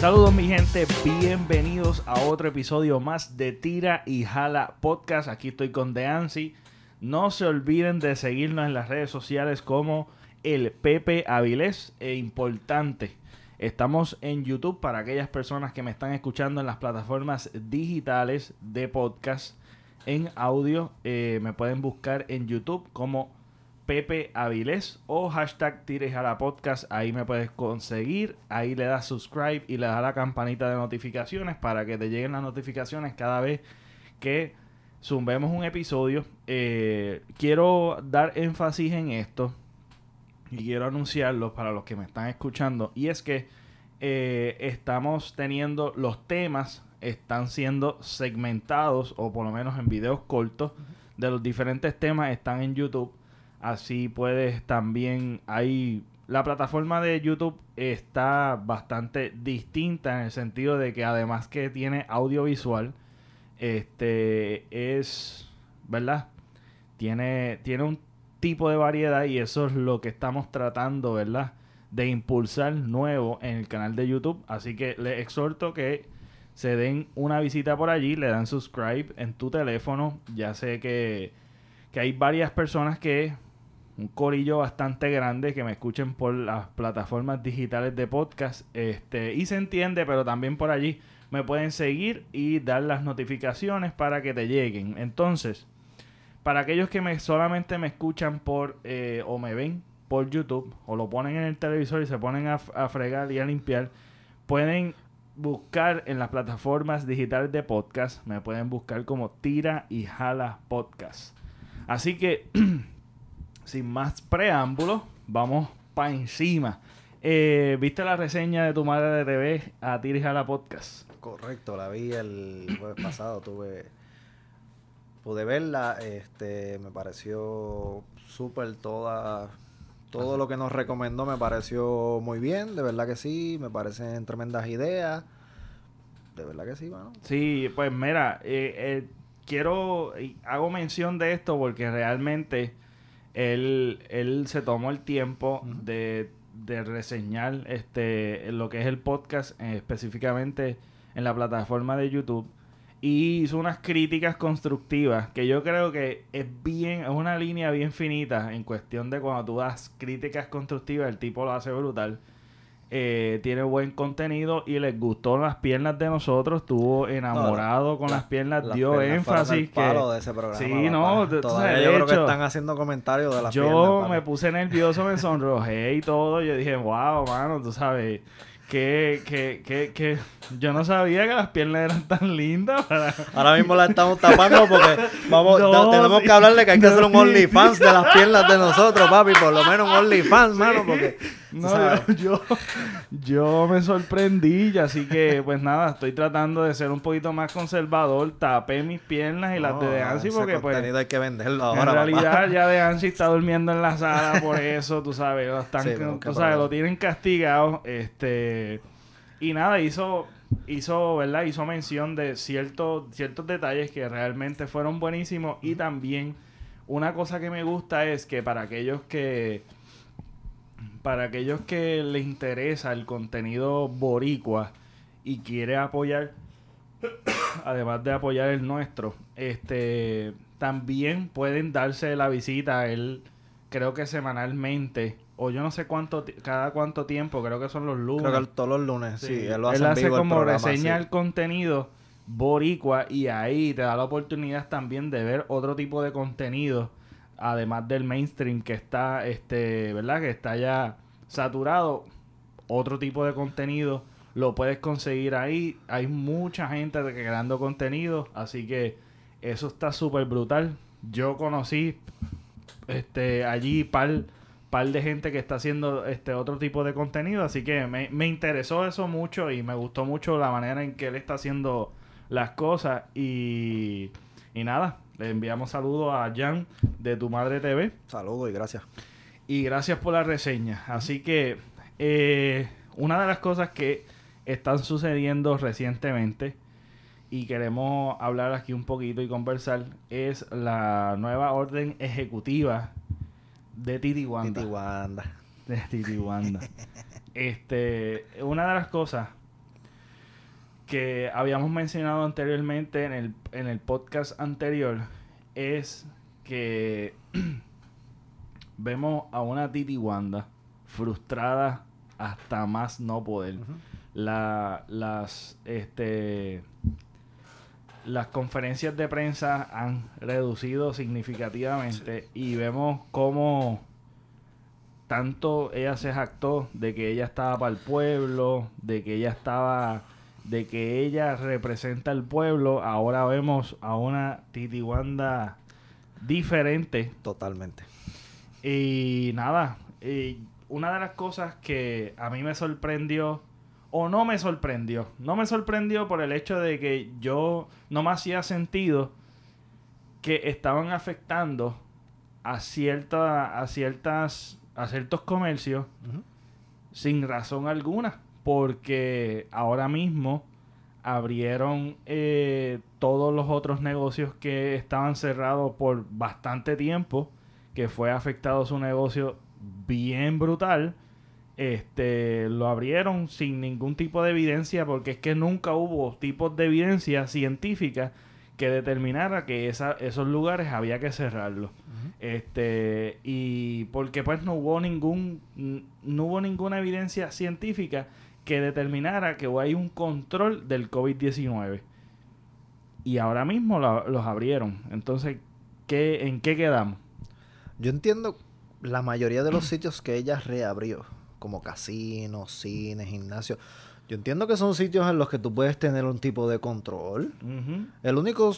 Saludos mi gente, bienvenidos a otro episodio más de Tira y Jala Podcast. Aquí estoy con Deansi. No se olviden de seguirnos en las redes sociales como el Pepe Avilés e importante. Estamos en YouTube para aquellas personas que me están escuchando en las plataformas digitales de podcast en audio. Eh, me pueden buscar en YouTube como Pepe Avilés o hashtag Tires a la podcast. Ahí me puedes conseguir. Ahí le das subscribe y le das la campanita de notificaciones para que te lleguen las notificaciones cada vez que zumbemos un episodio. Eh, quiero dar énfasis en esto y quiero anunciarlo para los que me están escuchando. Y es que eh, estamos teniendo los temas, están siendo segmentados o por lo menos en videos cortos de los diferentes temas están en YouTube. Así puedes también, hay la plataforma de YouTube está bastante distinta en el sentido de que además que tiene audiovisual, este es, ¿verdad? Tiene, tiene un tipo de variedad y eso es lo que estamos tratando, ¿verdad? De impulsar nuevo en el canal de YouTube. Así que les exhorto que se den una visita por allí, le dan subscribe en tu teléfono. Ya sé que, que hay varias personas que, un corillo bastante grande que me escuchen por las plataformas digitales de podcast. Este, y se entiende, pero también por allí me pueden seguir y dar las notificaciones para que te lleguen. Entonces, para aquellos que me solamente me escuchan por eh, o me ven por YouTube o lo ponen en el televisor y se ponen a, a fregar y a limpiar, pueden buscar en las plataformas digitales de podcast. Me pueden buscar como Tira y Jala Podcast. Así que, sin más preámbulos, vamos para encima. Eh, ¿Viste la reseña de tu madre de TV a Tira y Jala Podcast? Correcto, la vi el jueves pasado, tuve pude verla, este me pareció súper toda todo lo que nos recomendó me pareció muy bien, de verdad que sí, me parecen tremendas ideas. De verdad que sí, mano. Sí, pues mira, eh, eh, quiero, hago mención de esto porque realmente él, él se tomó el tiempo de, de reseñar este lo que es el podcast, eh, específicamente en la plataforma de YouTube. Y hizo unas críticas constructivas que yo creo que es bien, es una línea bien finita en cuestión de cuando tú das críticas constructivas, el tipo lo hace brutal. Eh, tiene buen contenido y les gustó las piernas de nosotros, estuvo enamorado con La- las piernas, Las dio piernas énfasis que de ese programa. Sí, no, Todavía yo de creo que hecho, están haciendo comentarios de las yo piernas. papá. me puse nervioso, me sonrojé y todo. Yo dije, wow, mano, tú sabes, que, que, que, que yo no sabía que las piernas eran tan lindas. Para... Ahora mismo la estamos tapando porque vamos, No, tenemos sí. que hablarle que hay que hacer un sí, OnlyFans de las piernas de nosotros, papi. Por lo menos un OnlyFans, mano, porque... No, yo, yo, yo me sorprendí, y así que pues nada, estoy tratando de ser un poquito más conservador, tapé mis piernas y las de No, Ansi ese porque pues hay que venderlo ahora, en papá. realidad ya de Ansi está durmiendo en la sala por eso, tú sabes, lo están, Sí, tú sabes, problema. lo tienen castigado, este y nada, hizo hizo, ¿verdad? Hizo mención de ciertos ciertos detalles que realmente fueron buenísimos y también una cosa que me gusta es que para aquellos que para aquellos que les interesa el contenido boricua y quiere apoyar además de apoyar el nuestro, este también pueden darse la visita a él, creo que semanalmente, o yo no sé cuánto, cada cuánto tiempo, creo que son los lunes. Creo que todos los lunes, sí, Sí, él lo hace, vivo el como programa, reseña sí. el contenido boricua y ahí te da la oportunidad también de ver otro tipo de contenido además del mainstream que está este verdad que está ya saturado otro tipo de contenido lo puedes conseguir ahí. Hay mucha gente creando contenido así que eso está súper brutal yo conocí este allí par par de gente que está haciendo este otro tipo de contenido así que me, me interesó eso mucho y me gustó mucho la manera en que él está haciendo las cosas y y nada le enviamos saludos a Jan de tu madre TV Saludos y gracias. y gracias por la reseña. Así que eh, una de las cosas que están sucediendo recientemente y queremos hablar aquí un poquito y conversar es la nueva orden ejecutiva de Titi Wanda. Titi Wanda. De Titi Wanda. este, una de las cosas que habíamos mencionado anteriormente en el, en el podcast anterior es que vemos a una Titi Wanda frustrada hasta más no poder. La, las, este, las conferencias de prensa han reducido significativamente y vemos cómo tanto ella se jactó de que ella estaba para el pueblo, de que ella estaba, de que ella representa al pueblo. Ahora vemos a una Titi Wanda diferente. Totalmente. Y nada, una de las cosas que a mí me sorprendió, o no me sorprendió, no me sorprendió por el hecho de que yo no me hacía sentido que estaban afectando a, cierta, a ciertas a ciertos comercios sin razón alguna, porque ahora mismo abrieron eh, todos los otros negocios que estaban cerrados por bastante tiempo, que fue afectado su negocio bien brutal. Este lo abrieron sin ningún tipo de evidencia, porque es que nunca hubo tipos de evidencia científica que determinara que esa, esos lugares había que cerrarlos. Este, y porque pues no hubo ningún no hubo ninguna evidencia científica que determinara que hay un control del COVID-19. Y ahora mismo los abrieron. Entonces, ¿qué, ¿en qué quedamos? Yo entiendo la mayoría de los sitios que ella reabrió, como casinos, cines, gimnasios. Yo entiendo que son sitios en los que tú puedes tener un tipo de control. El único,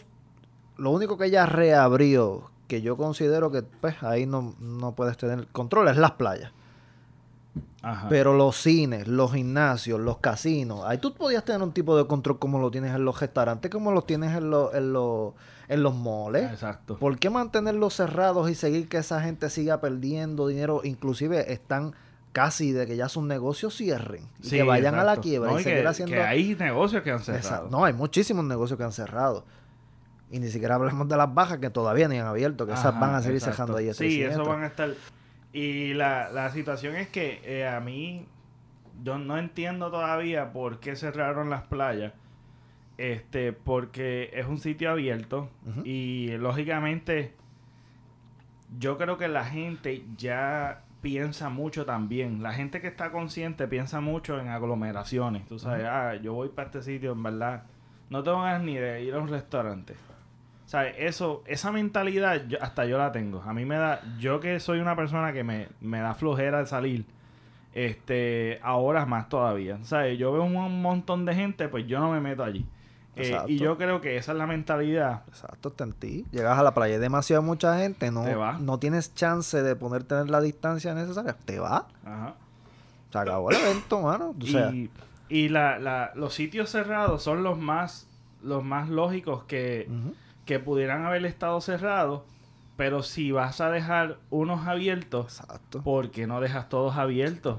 lo único que ella reabrió, que yo considero que pues ahí no, no puedes tener control, es las playas. Pero los cines, los gimnasios, los casinos, ahí tú podías tener un tipo de control como lo tienes en los restaurantes, como lo tienes en, los en, los en los moles. Exacto. ¿Por qué mantenerlos cerrados y seguir que esa gente siga perdiendo dinero? Inclusive están casi de que ya sus negocios cierren y que vayan a la quiebra y, seguir haciendo... Que hay negocios que han cerrado. No, hay muchísimos negocios que han cerrado. Y ni siquiera hablamos de las bajas que todavía ni han abierto, que esas van a seguir cerrando ahí. Sí, eso van a estar... Y la, la situación es que eh, a mí, yo no entiendo todavía por qué cerraron las playas. Este, porque es un sitio abierto y lógicamente yo creo que la gente ya piensa mucho también. La gente que está consciente piensa mucho en aglomeraciones. Tú sabes, ah, yo voy para este sitio, en verdad. No tengo ganas ni de ir a un restaurante. ¿Sabes? Eso, esa mentalidad hasta yo la tengo. A mí me da, yo que soy una persona que me, me da flojera de salir, este, ahora más todavía. ¿Sabes? Yo veo un montón de gente, pues yo no me meto allí. Eh, y yo creo que esa es la mentalidad. Exacto, está en ti. Llegas a la playa, hay demasiada mucha gente, no, no tienes chance de ponerte en la distancia necesaria. Te va. Ajá. Se acabó el evento, mano. y, y la, la, los sitios cerrados son los más, los más lógicos que, que pudieran haber estado cerrados. Pero si vas a dejar unos abiertos, Exacto. ¿por qué no dejas todos abiertos?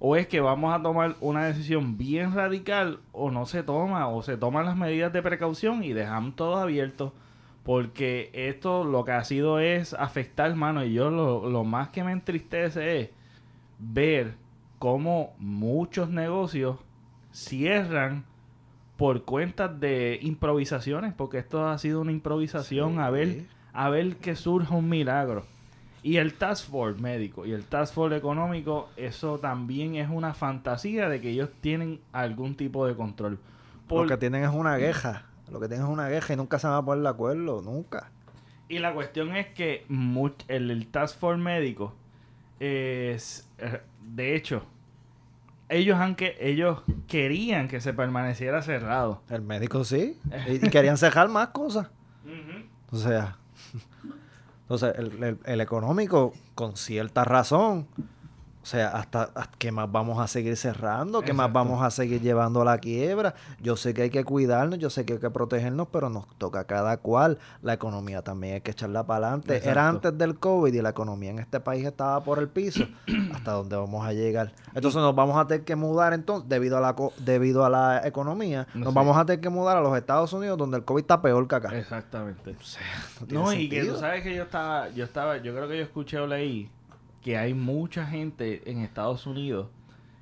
O es que vamos a tomar una decisión bien radical o no se toma o se toman las medidas de precaución y dejamos todo abierto porque esto lo que ha sido es afectar, mano, y yo lo, lo más que me entristece es ver cómo muchos negocios cierran por cuentas de improvisaciones, porque esto ha sido una improvisación a ver a ver que surja un milagro. Y el Task Force médico y el Task Force económico, eso también es una fantasía de que ellos tienen algún tipo de control. Lo que tienen es una queja. Lo que tienen es una queja y nunca se van a poner de acuerdo, nunca. Y la cuestión es que el, Task Force médico es, eh, de hecho, ellos aunque ellos querían que se permaneciera cerrado. El médico sí. y querían cerrar más cosas. O sea, entonces, el, el, económico, con cierta razón, sea, hasta, qué más vamos a seguir cerrando, qué más vamos a seguir llevando a la quiebra. Yo sé que hay que cuidarnos, yo sé que hay que protegernos, pero nos toca a cada cual. La economía también hay que echarla para adelante. Era antes del COVID y la economía en este país estaba por el piso. ¿Hasta dónde vamos a llegar? Entonces nos vamos a tener que mudar entonces, debido a la, debido a la economía, nos vamos a tener que mudar a los Estados Unidos donde el COVID está peor que acá. Exactamente. no, y que tú sabes que yo estaba, yo estaba, yo creo que yo escuché o leí que hay mucha gente en Estados Unidos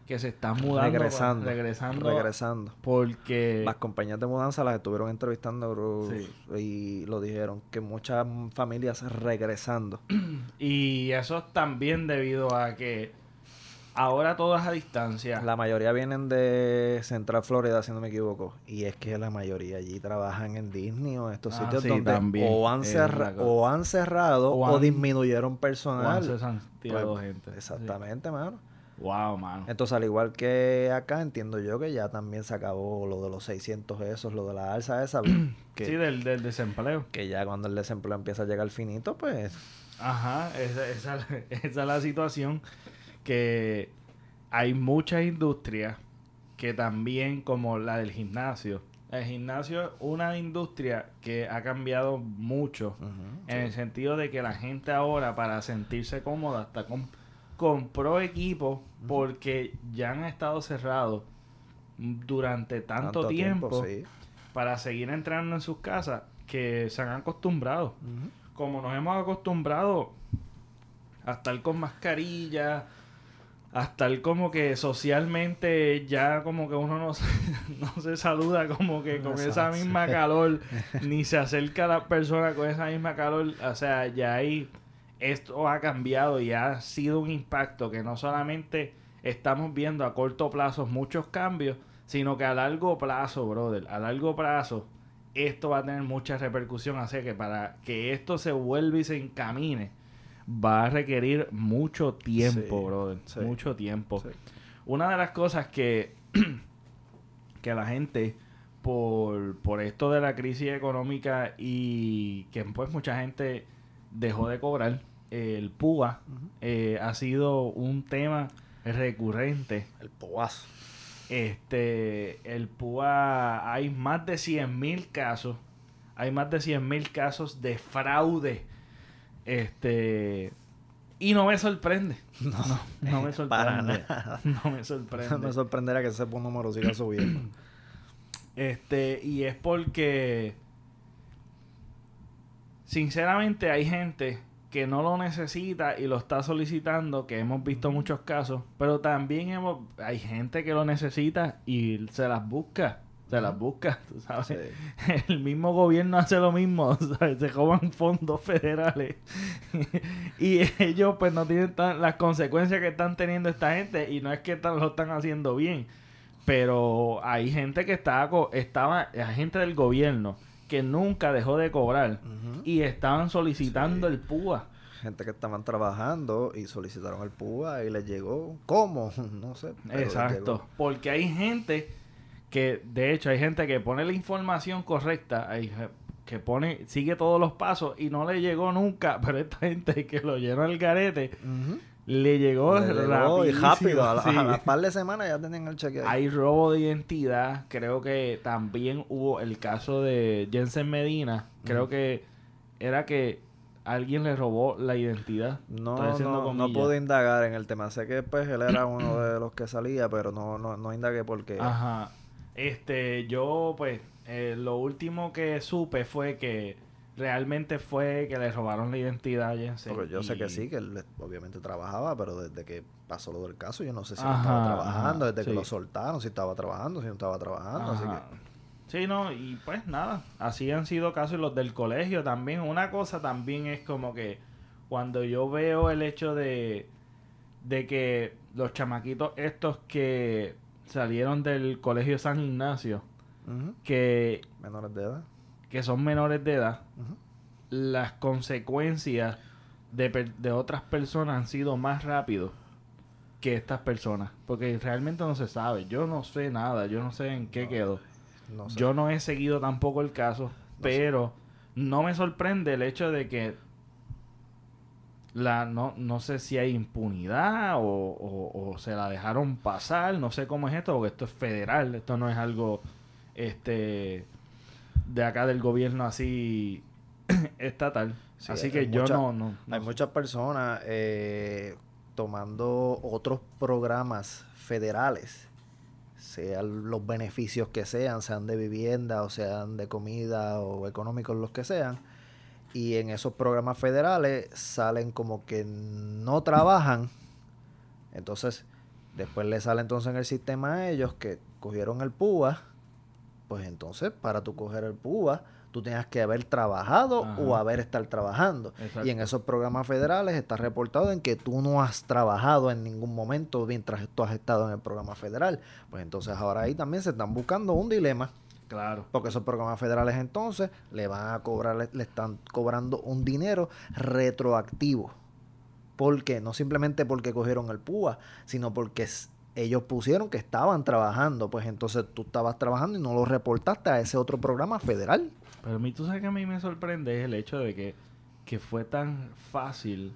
que se están mudando. Regresando. regresando. Regresando. Porque... Las compañías de mudanza las estuvieron entrevistando Sí. y lo dijeron, que muchas familias regresando. Y eso es también debido a que ahora todo es a distancia. La mayoría vienen de Central Florida, si no me equivoco. Y es que la mayoría allí trabajan en Disney o en estos Ah, sitios sí, donde o han, cerra- o han cerrado O o, disminuyeron personal. se han Pues, gente. Exactamente, mano. Sí. Wow, mano. Entonces, al igual que acá, entiendo yo que ya también se acabó lo de los 600 esos, lo de la alza esa, que, Sí, del, del desempleo. que ya cuando el desempleo empieza a llegar finito, pues Ajá, esa, esa, esa es la situación que hay muchas industrias que también, como la del gimnasio, el gimnasio es una industria que ha cambiado mucho en el sentido de que la gente ahora para sentirse cómoda hasta com- compró equipo porque ya han estado cerrados durante tanto, tiempo, sí. para seguir entrando en sus casas que se han acostumbrado. Como nos hemos acostumbrado a estar con mascarilla, a estar como que socialmente ya como que uno no se, no se saluda como que con esa misma calor, ni se acerca a la persona con esa misma calor, o sea, ya ahí esto ha cambiado y ha sido un impacto que no solamente estamos viendo a corto plazo muchos cambios, sino que a largo plazo, brother, a largo plazo esto va a tener mucha repercusión, así que para que esto se vuelva y se encamine, va a requerir mucho tiempo, Sí, brother, sí, mucho tiempo. sí. Una de las cosas que, que la gente, por, por esto de la crisis económica y que pues mucha gente dejó de cobrar, el PUA eh, ha sido un tema recurrente. El poazo. Este, el PUA, hay más de 100 mil casos, hay más de 100 mil casos de fraude. Este, y no me sorprende. No, no, me sorprende. Para nada. No me sorprende. me sorprenderá que ese número siga subiendo. Este, y es porque sinceramente hay gente que no lo necesita y lo está solicitando, que hemos visto muchos casos, pero también hemos hay gente que lo necesita y se las busca, se las busca, tú sabes. Sí. El mismo gobierno hace lo mismo, ¿sabes? se roban fondos federales y ellos pues no tienen tan- las consecuencias que están teniendo esta gente y no es que tan- lo están haciendo bien, pero hay gente que estaba, estaba, hay gente del gobierno que nunca dejó de cobrar y estaban solicitando Sí. el PUA. Gente que estaban trabajando y solicitaron el PUA y les llegó. ¿Cómo? No sé. Exacto, porque hay gente que, de hecho, hay gente que pone la información correcta, hay que pone, sigue todos los pasos y no le llegó nunca, pero esta gente que lo llenó el garete, Ujú. le llegó, llegó y rápido. A, la- sí. a las par de semanas ya tenían el cheque. Hay robo de identidad, creo que también hubo el caso de Jensen Medina, creo que era que alguien le robó la identidad. No, no, no pude indagar en el tema. Sé que pues él era uno de los que salía, pero no, no, no indagué porque... Ajá. Este, yo, pues, eh, lo último que supe fue que realmente fue que le robaron la identidad a Jensen. Porque yo sé y- que sí, que él obviamente trabajaba, pero desde que pasó lo del caso, yo no sé si Ajá, estaba trabajando, ajá, desde sí. que lo soltaron, si estaba trabajando, si no estaba trabajando, así que... Sí, no, y pues nada, así han sido casos los del colegio también. Una cosa también es como que cuando yo veo el hecho de, de que los chamaquitos estos que salieron del colegio San Ignacio, que, Menores de edad. que son menores de edad, las consecuencias de, per- de otras personas han sido más rápido que estas personas. Porque realmente no se sabe. Yo no sé nada. Yo no sé en qué No, quedó. No sé. Yo no he seguido tampoco el caso. pero no me sorprende el hecho de que la no, no sé si hay impunidad o, o- o se la dejaron pasar. No sé cómo es esto, porque esto es federal. Esto no es algo este de acá del gobierno así estatal. Sí, así que yo mucha- no, no, no Hay sé. muchas personas eh, tomando otros programas federales, sean los beneficios que sean, sean de vivienda o sean de comida o económicos los que sean, y en esos programas federales salen como que no trabajan, entonces Después le sale entonces en el sistema a ellos que cogieron el PUA. Pues entonces, para tú coger el PUA, tú tenías que haber trabajado o haber estar trabajando. Exacto. Y en esos programas federales está reportado en que tú no has trabajado en ningún momento mientras tú has estado en el programa federal. Pues entonces ahora ahí también se están buscando un dilema. Claro. Porque esos programas federales entonces le van a cobrar, le, le están cobrando un dinero retroactivo. ¿Por qué? No simplemente porque cogieron el PUA, sino porque ellos pusieron que estaban trabajando. Pues entonces tú estabas trabajando y no lo reportaste a ese otro programa federal. Pero a mí, tú sabes que a mí me sorprende es el hecho de que, que fue tan fácil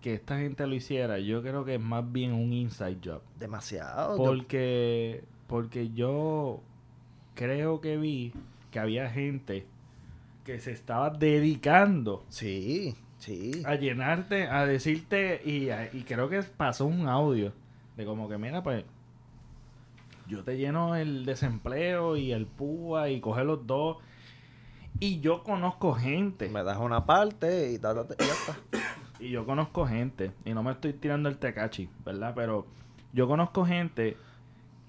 que esta gente lo hiciera. Yo creo que es más bien un inside job. Demasiado. Porque, porque yo creo que vi que había gente que se estaba dedicando Sí, sí. a llenarte, a decirte, y, a- y creo que pasó un audio de como que, mira, pues, yo te lleno el desempleo y el PUA y coge los dos. Y yo conozco gente, Me das una parte y, ta, ta, ta, y ya está. y yo conozco gente, y no me estoy tirando el tecachi, ¿verdad? Pero yo conozco gente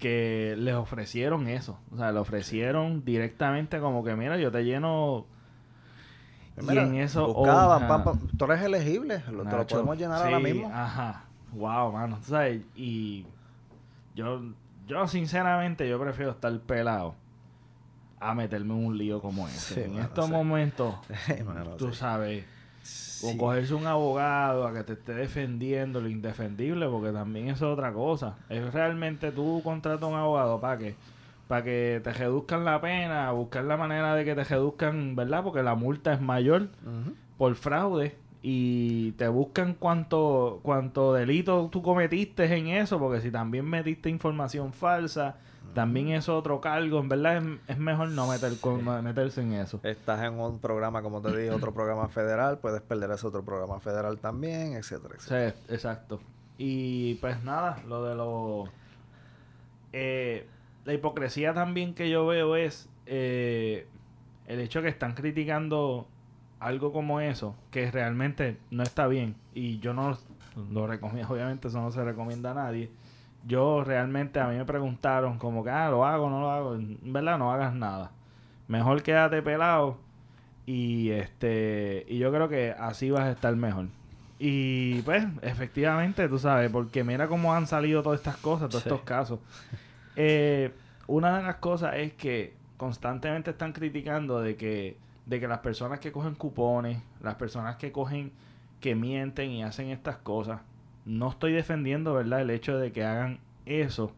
que les ofrecieron eso. O sea, le ofrecieron directamente como que, mira, yo te lleno... y Mira, en eso... buscaban, oh, pam, ajá. pam, tú eres elegible, lo- te lo podemos llenar ahora sí, mismo. Ajá. Wow, mano. tú ¿Sabes? Y yo, yo sinceramente, yo prefiero estar pelado a meterme en un lío como ese. Sí, en mano, estos sí. momentos, Sí, mano, tú sabes, Sí. o cogerse un abogado a que te esté defendiendo lo indefendible, porque también eso es otra cosa. Es realmente tú contratas a un abogado para que para que te reduzcan la pena, buscar la manera de que te reduzcan, ¿verdad? Porque la multa es mayor por fraude y te buscan cuánto cuánto delito tú cometiste en eso, porque si también metiste información falsa, también es otro cargo, en verdad es, es mejor no meter con- no meterse en eso. Estás en un programa, como te dije, otro programa federal, puedes perder ese otro programa federal también, etcétera, etcétera. Sí, exacto. Y pues nada, lo de lo... eh, la hipocresía también que yo veo es eh, el hecho que están criticando algo como eso, que realmente no está bien. Y yo no lo recomiendo, obviamente eso no se recomienda a nadie. Yo realmente a mí me preguntaron como que, ah, lo hago, no lo hago. En verdad no hagas nada. Mejor quédate pelado y este y yo creo que así vas a estar mejor. Y pues, efectivamente, tú sabes, porque mira cómo han salido todas estas cosas, todos Sí. estos casos. Eh, una de las cosas es que constantemente están criticando de que, de que las personas que cogen cupones, las personas que cogen, que mienten y hacen estas cosas, no estoy defendiendo, ¿verdad?, el hecho de que hagan eso,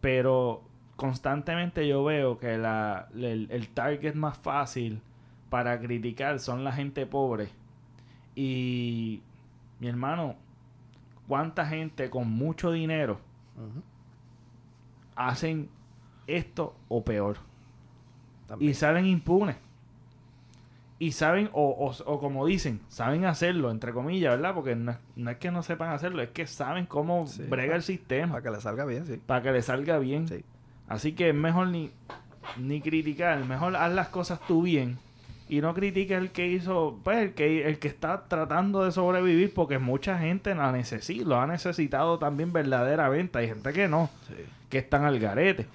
pero constantemente yo veo que la, el, el target más fácil para criticar son la gente pobre. Y mi hermano, ¿cuánta gente con mucho dinero hacen esto o peor? También. Y salen impunes. Y saben, o, o- o como dicen, saben hacerlo, entre comillas, ¿verdad? Porque no, es- no es que no sepan hacerlo, es que saben cómo Sí, brega el sistema Para que le salga bien, sí. para que le salga bien. Sí. Así que es mejor ni, ni criticar, mejor haz las cosas tú bien y no critique el que hizo, pues el que, el que está tratando de sobrevivir porque mucha gente la necesita, lo ha necesitado también verdaderamente, hay gente que no, Sí. que están al garete.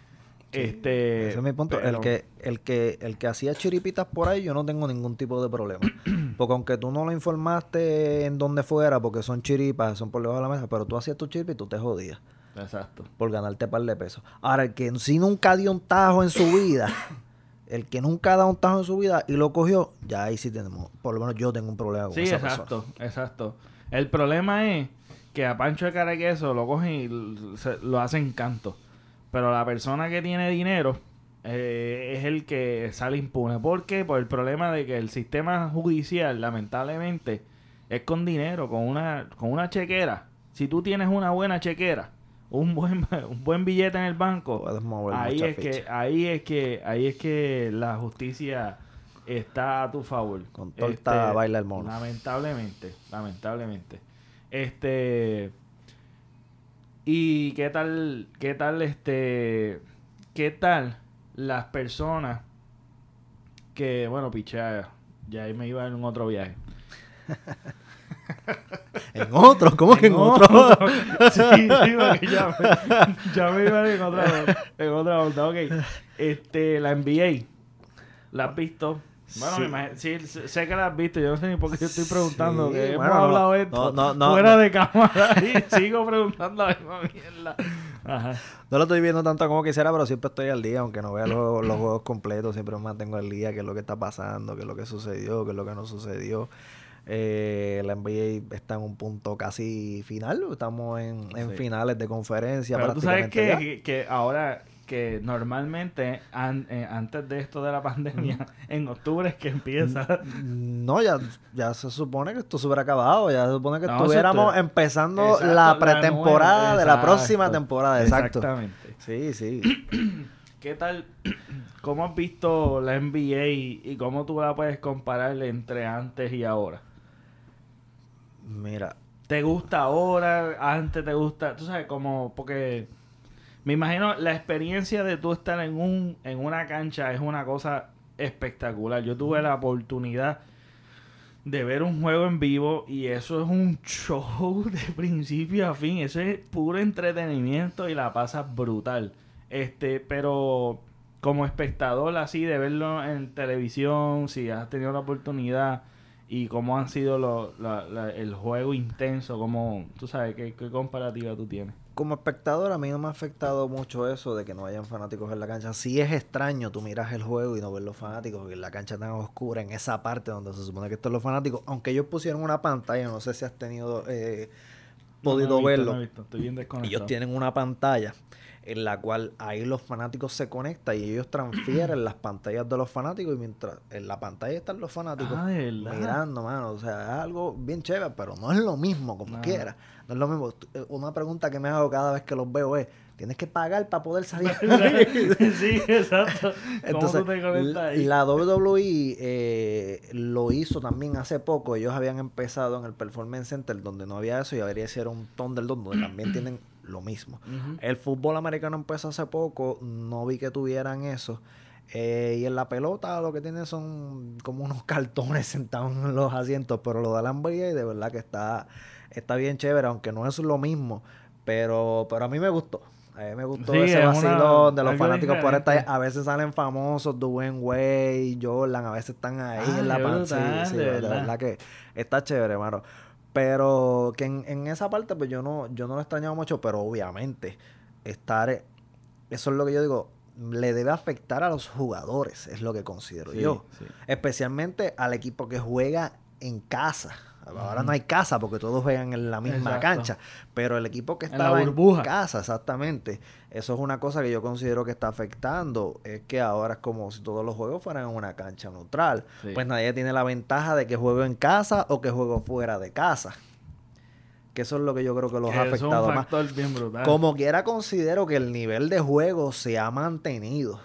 Este, Ese es mi punto. pero- El que, el que, el que hacía chiripitas por ahí, yo no tengo ningún tipo de problema. porque aunque tú no lo informaste en donde fuera, porque son chiripas, son por debajo de la mesa, pero tú hacías tu chiripa y tú te jodías Exacto. por ganarte par de pesos. Ahora, el que sí nunca dio un tajo en su vida, el que nunca ha dado un tajo en su vida y lo cogió, ya ahí sí tenemos, por lo menos yo tengo un problema con Sí, esa exacto, exacto. El problema es que a Pancho de cara y queso lo cogen y se- lo hacen canto. Pero la persona que tiene dinero eh, es el que sale impune. ¿Por qué? Por el problema de que el sistema judicial, lamentablemente, es con dinero, con una, con una chequera. Si tú tienes una buena chequera, un buen, un buen billete en el banco, ahí es que, ahí es que, ahí es que la justicia está a tu favor. Este, Con torta baila el mono. Lamentablemente, lamentablemente. Este y qué tal, qué tal este, qué tal las personas que, bueno, pichea, ya ahí me iba en un otro viaje. en otro, ¿cómo que en otro? sí, sí, porque ya me, ya me iba en otra, en otra onda. Ok, este, la NBA, ¿la has visto? Bueno, Sí. me imagino- sí, sé que la has visto. Yo no sé ni por qué te estoy preguntando. Sí, que hemos bueno, hablado esto no, no, no, fuera de cámara y sigo preguntando la misma mierda. Ajá. No lo estoy viendo tanto como quisiera, pero siempre estoy al día, aunque no vea los, los juegos completos, siempre me mantengo al día, qué es lo que está pasando, qué es lo que sucedió, qué es lo que no sucedió. Eh, la NBA está en un punto casi final, estamos en, en Sí. finales de conferencia. Pero tú sabes que, que ahora que normalmente an- eh, antes de esto de la pandemia, en octubre es que empieza. No, ya, ya se supone que esto se hubiera acabado, ya se supone que No, estuviéramos estu- empezando Exacto, la la pretemporada nueva, de la próxima temporada, exacto. Exactamente. Sí, sí. ¿Qué tal? ¿Cómo has visto la NBA y cómo tú la puedes comparar entre antes y ahora? Mira, ¿Te gusta ahora? ¿Antes te gusta? Tú sabes, como, porque me imagino la experiencia de tú estar en, un, en una cancha es una cosa espectacular. Yo tuve la oportunidad de ver un juego en vivo y eso es un show de principio a fin. Eso es puro entretenimiento y la pasas brutal. Este, pero como espectador así de verlo en televisión, si has tenido la oportunidad y cómo han sido la- el juego intenso, como tú sabes qué, qué comparativa tú tienes. Como espectador a mí no me ha afectado mucho eso de que no hayan fanáticos en la cancha. Sí es extraño tú miras el juego y no ves los fanáticos, porque la cancha tan oscura en esa parte donde se supone que están los fanáticos, aunque ellos pusieron una pantalla, no sé si has tenido eh, podido No, no he visto, verlo. no he visto, estoy bien desconectado. Ellos tienen una pantalla en la cual ahí los fanáticos se conectan y ellos transfieren las pantallas de los fanáticos y mientras en la pantalla están los fanáticos Ah, mirando, mano. O sea, es algo bien chévere, pero no es lo mismo como quiera. No es lo mismo. Eh, Una pregunta que me hago cada vez que los veo es, ¿tienes que pagar para poder salir? sí, exacto. ¿Cómo Entonces, ahí? la WWE eh, lo hizo también hace poco. Ellos habían empezado en el Performance Center donde no había eso y habría sido un Thunderdome donde también tienen lo mismo. El fútbol americano empezó hace poco, no vi que tuvieran eso. Eh, y en la pelota lo que tienen son como unos cartones sentados en los asientos, pero lo de la NBA de verdad que está, está bien chévere, aunque no es lo mismo. Pero, pero a mí me gustó. A mí me gustó Sí, ese es una- vacilón de los fanáticos por esta. A veces salen famosos, Dwayne Wade, Jordan, a veces están ahí Ah, en la qué pan. Sí, sí, de verdad. que está chévere, mano. Pero que en, en esa parte, pues yo no, yo no lo he extrañado mucho, pero obviamente, estar, eso es lo que yo digo, le debe afectar a los jugadores, es lo que considero Sí, yo. sí. Especialmente al equipo que juega en casa. Ahora no hay casa porque todos juegan en la misma Exacto. cancha. Pero el equipo que En la estaba en, casa, exactamente. Eso es una cosa que yo considero que está afectando. Es que ahora es como si todos los juegos fueran en una cancha neutral. Sí. Pues nadie tiene la ventaja de que juego en casa o que juego fuera de casa. Que eso es lo que yo creo que los Que ha eso es un afectado más. factor bien brutal. Como quiera considero que el nivel de juego se ha mantenido.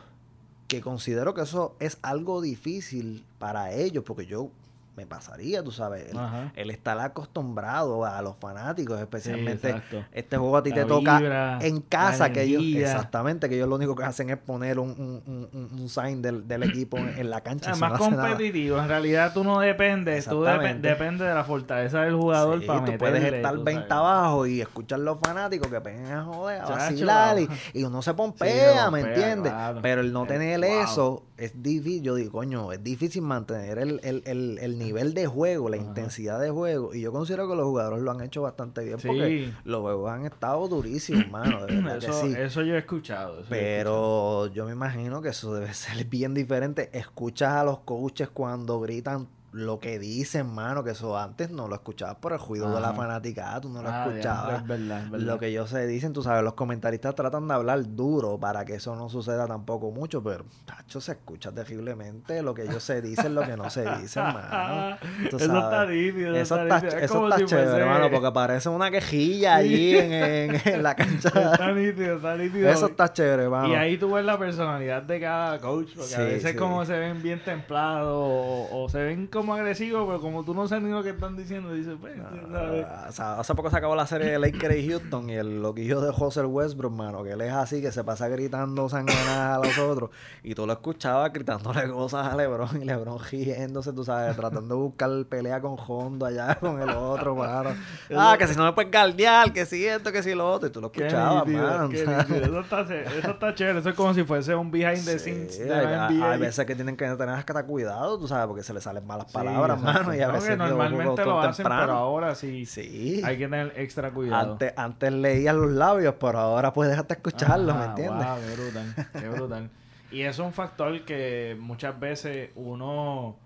Que considero que eso es algo difícil para ellos, porque yo me pasaría, tú sabes, el, Ajá. el estar acostumbrado a los fanáticos, especialmente exacto. este juego a ti La te toca en casa, que ellos, exactamente, que ellos lo único que hacen es poner un, un, un- un- sign del, del equipo en, en la O cancha. sea, eso más no hace nada. competitivo. En realidad tú no dependes. Tú Exactamente. depende de la fortaleza del jugador Sí, para tú meterle. puedes estar tú 20 sabes. abajo y escuchar los fanáticos que peguen a joder, a vacilar y, uno se Sí, pompea, ¿me entiendes? claro. Pero el no tener wow. eso es difícil, yo digo, coño, es difícil mantener el, el, el, el nivel de juego, la Ajá. intensidad de juego y yo considero que los jugadores lo han hecho bastante bien porque los juegos han estado durísimos, mano, de verdad que Eso, sí. eso yo he escuchado. eso yo he Pero yo me imagino que eso debe ser bien diferente. Escuchas a los coaches cuando gritan lo que dicen, mano, que eso antes no lo escuchabas por el ruido de la fanaticada, tú no lo Ah, escuchabas. es verdad, es verdad. Lo que ellos se dicen, tú sabes, los comentaristas tratan de hablar duro para que eso no suceda tampoco mucho, pero, tacho, se escucha terriblemente lo que ellos se dicen, lo que no se dicen, mano. Tú Eso está nítido. Eso está. Es eso está si chévere, fuese- hermano, porque parece una quejilla allí en, en- en la cancha. Está nítido, está nítido. Eso está chévere, hermano. Y ahí tú ves la personalidad de cada coach, porque a Sí, veces sí. como se ven bien templados o, o se ven como agresivo, pero como tú no sabes ni lo que están diciendo, dices, pues. Ah, o sea, hace poco se acabó la serie de Lakers y Houston y el loquillo de José Westbrook, mano, que él es así, que se pasa gritando sangranadas a los otros. Y tú lo escuchabas gritándole cosas a LeBron y LeBron riéndose, tú sabes, tratando de buscar pelea con Hondo allá con el otro, mano. Ah, que si no me puedes guardiar, que si esto, que si lo otro. Y tú lo escuchabas, mano. qué. Eso está, eso está chévere. Eso es como si fuese un behind the scenes de la NBA. hay veces que tienen que tener que estar cuidado, tú sabes, porque se le salen malas Sí, palabras, exacto. mano. Y a veces que yo normalmente lo hacen, temprano. pero ahora sí, Sí. hay que tener extra cuidado. Antes, antes leías los labios, pero ahora puedes hasta escucharlos, ¿me Ajá, entiendes? wow, qué brutal, qué brutal. Y eso es un factor que muchas veces uno,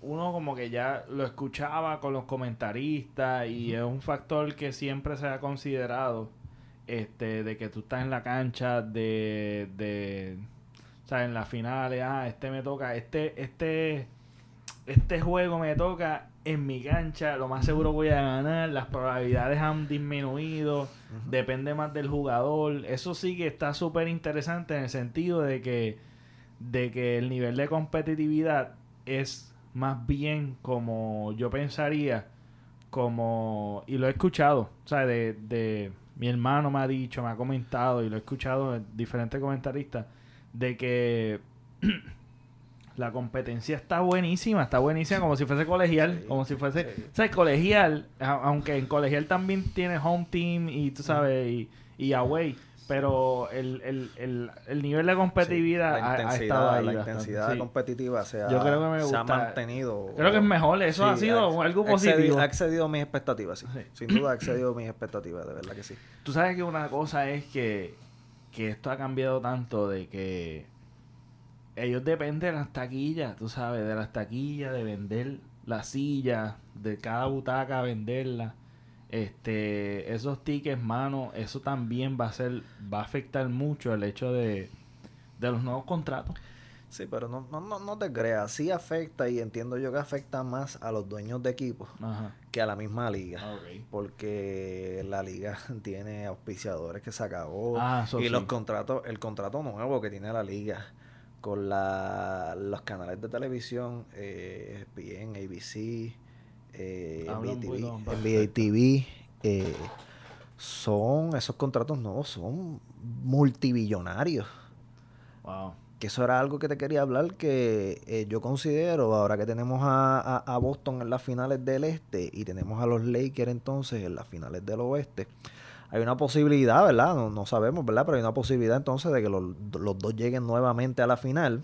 uno como que ya lo escuchaba con los comentaristas y es un factor que siempre se ha considerado, este, de que tú estás en la cancha de, de, o sea, en las finales, ah, este me toca, este, este, este juego me toca en mi cancha, lo más seguro voy a ganar, las probabilidades han disminuido, depende más del jugador. Eso sí que está súper interesante en el sentido de que, de que el nivel de competitividad es más bien como yo pensaría, como, y lo he escuchado, o sea, de, de mi hermano me ha dicho, me ha comentado, y lo he escuchado de diferentes comentaristas, de que la competencia está buenísima, está buenísima como si fuese colegial, Sí, como si fuese, sí. o sea, colegial, aunque en colegial también tiene home team y tú sabes, y, y away, pero el, el, el, el nivel de competitividad Sí, la ha- estado ahí la bastante, intensidad competitiva se ha, Yo creo que me se ha gusta. mantenido. Creo que es mejor, eso ha sido algo excedido- positivo. Ha excedido mis expectativas, sí. Sí. Sin duda ha excedido mis expectativas, de verdad que sí. Tú sabes que una cosa es que, que esto ha cambiado tanto de que ellos dependen de las taquillas, tú sabes, de las taquillas, de vender las sillas, de cada butaca venderla. Este, esos tickets, mano, eso también va a ser, va a afectar mucho el hecho de, de los nuevos contratos. Sí, pero no, no, no, no te creas. Sí afecta y entiendo yo que afecta más a los dueños de equipos Ajá. que a la misma liga. Ok. Porque la liga tiene auspiciadores que se acabó. Ah, y sí. los contratos, el contrato nuevo que tiene la liga con la, los canales de televisión, eh, ESPN, ABC, eh, Habla un NBA, poquito TV, más. NBA TV, eh, son, esos contratos nuevos son multibillonarios. Wow. Que eso era algo que te quería hablar, que eh, yo considero, ahora que tenemos a, a- a Boston en las finales del este y tenemos a los Lakers entonces en las finales del oeste, hay una posibilidad, ¿verdad? No, no sabemos, ¿verdad? Pero hay una posibilidad entonces de que los, los dos lleguen nuevamente a la final.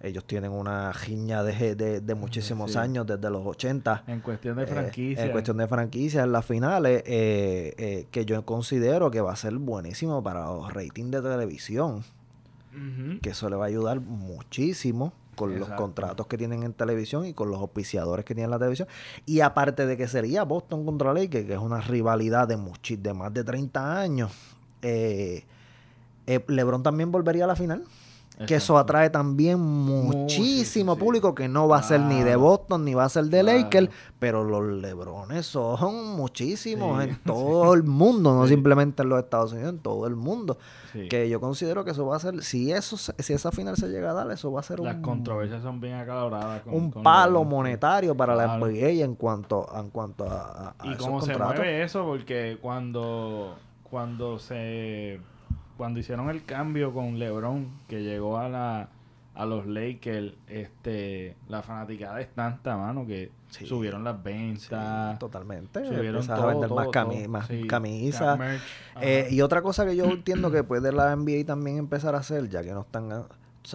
Ellos tienen una giña de, de, de muchísimos Sí. años, desde los 80. En cuestión de Eh, franquicia. en cuestión de franquicias, en las finales, eh, eh, que yo considero que va a ser buenísimo para los ratings de televisión que eso le va a ayudar muchísimo con los contratos que tienen en televisión y con los auspiciadores que tienen en la televisión. Y aparte de que sería Boston contra Lakers, que es una rivalidad de, muchi- de más de 30 años, eh, eh, LeBron también volvería a la final. Que eso atrae también muchísimo sí. público que no va a ser ni de. Boston ni va a ser de Claro. Lakers, pero los Lebrones son muchísimos Sí. en todo el mundo, no simplemente en los Estados Unidos, en todo el mundo. Que yo considero que eso va a ser, si eso si esa final se llega a dar, eso va a ser Las un, controversias son bien acaloradas. con- un con palo monetario para la. NBA en cuanto, en cuanto a, y cómo se mueve eso porque cuando cuando se cuando hicieron el cambio con LeBron que llegó a la a los Lakers este la fanaticada es tanta mano que Sí. subieron las Sí, ventas totalmente. subieron todo, a vender todo, más, cami- todo. más Sí, camisas. Eh, y otra cosa que yo entiendo que puede la NBA también empezar a hacer, ya que no están...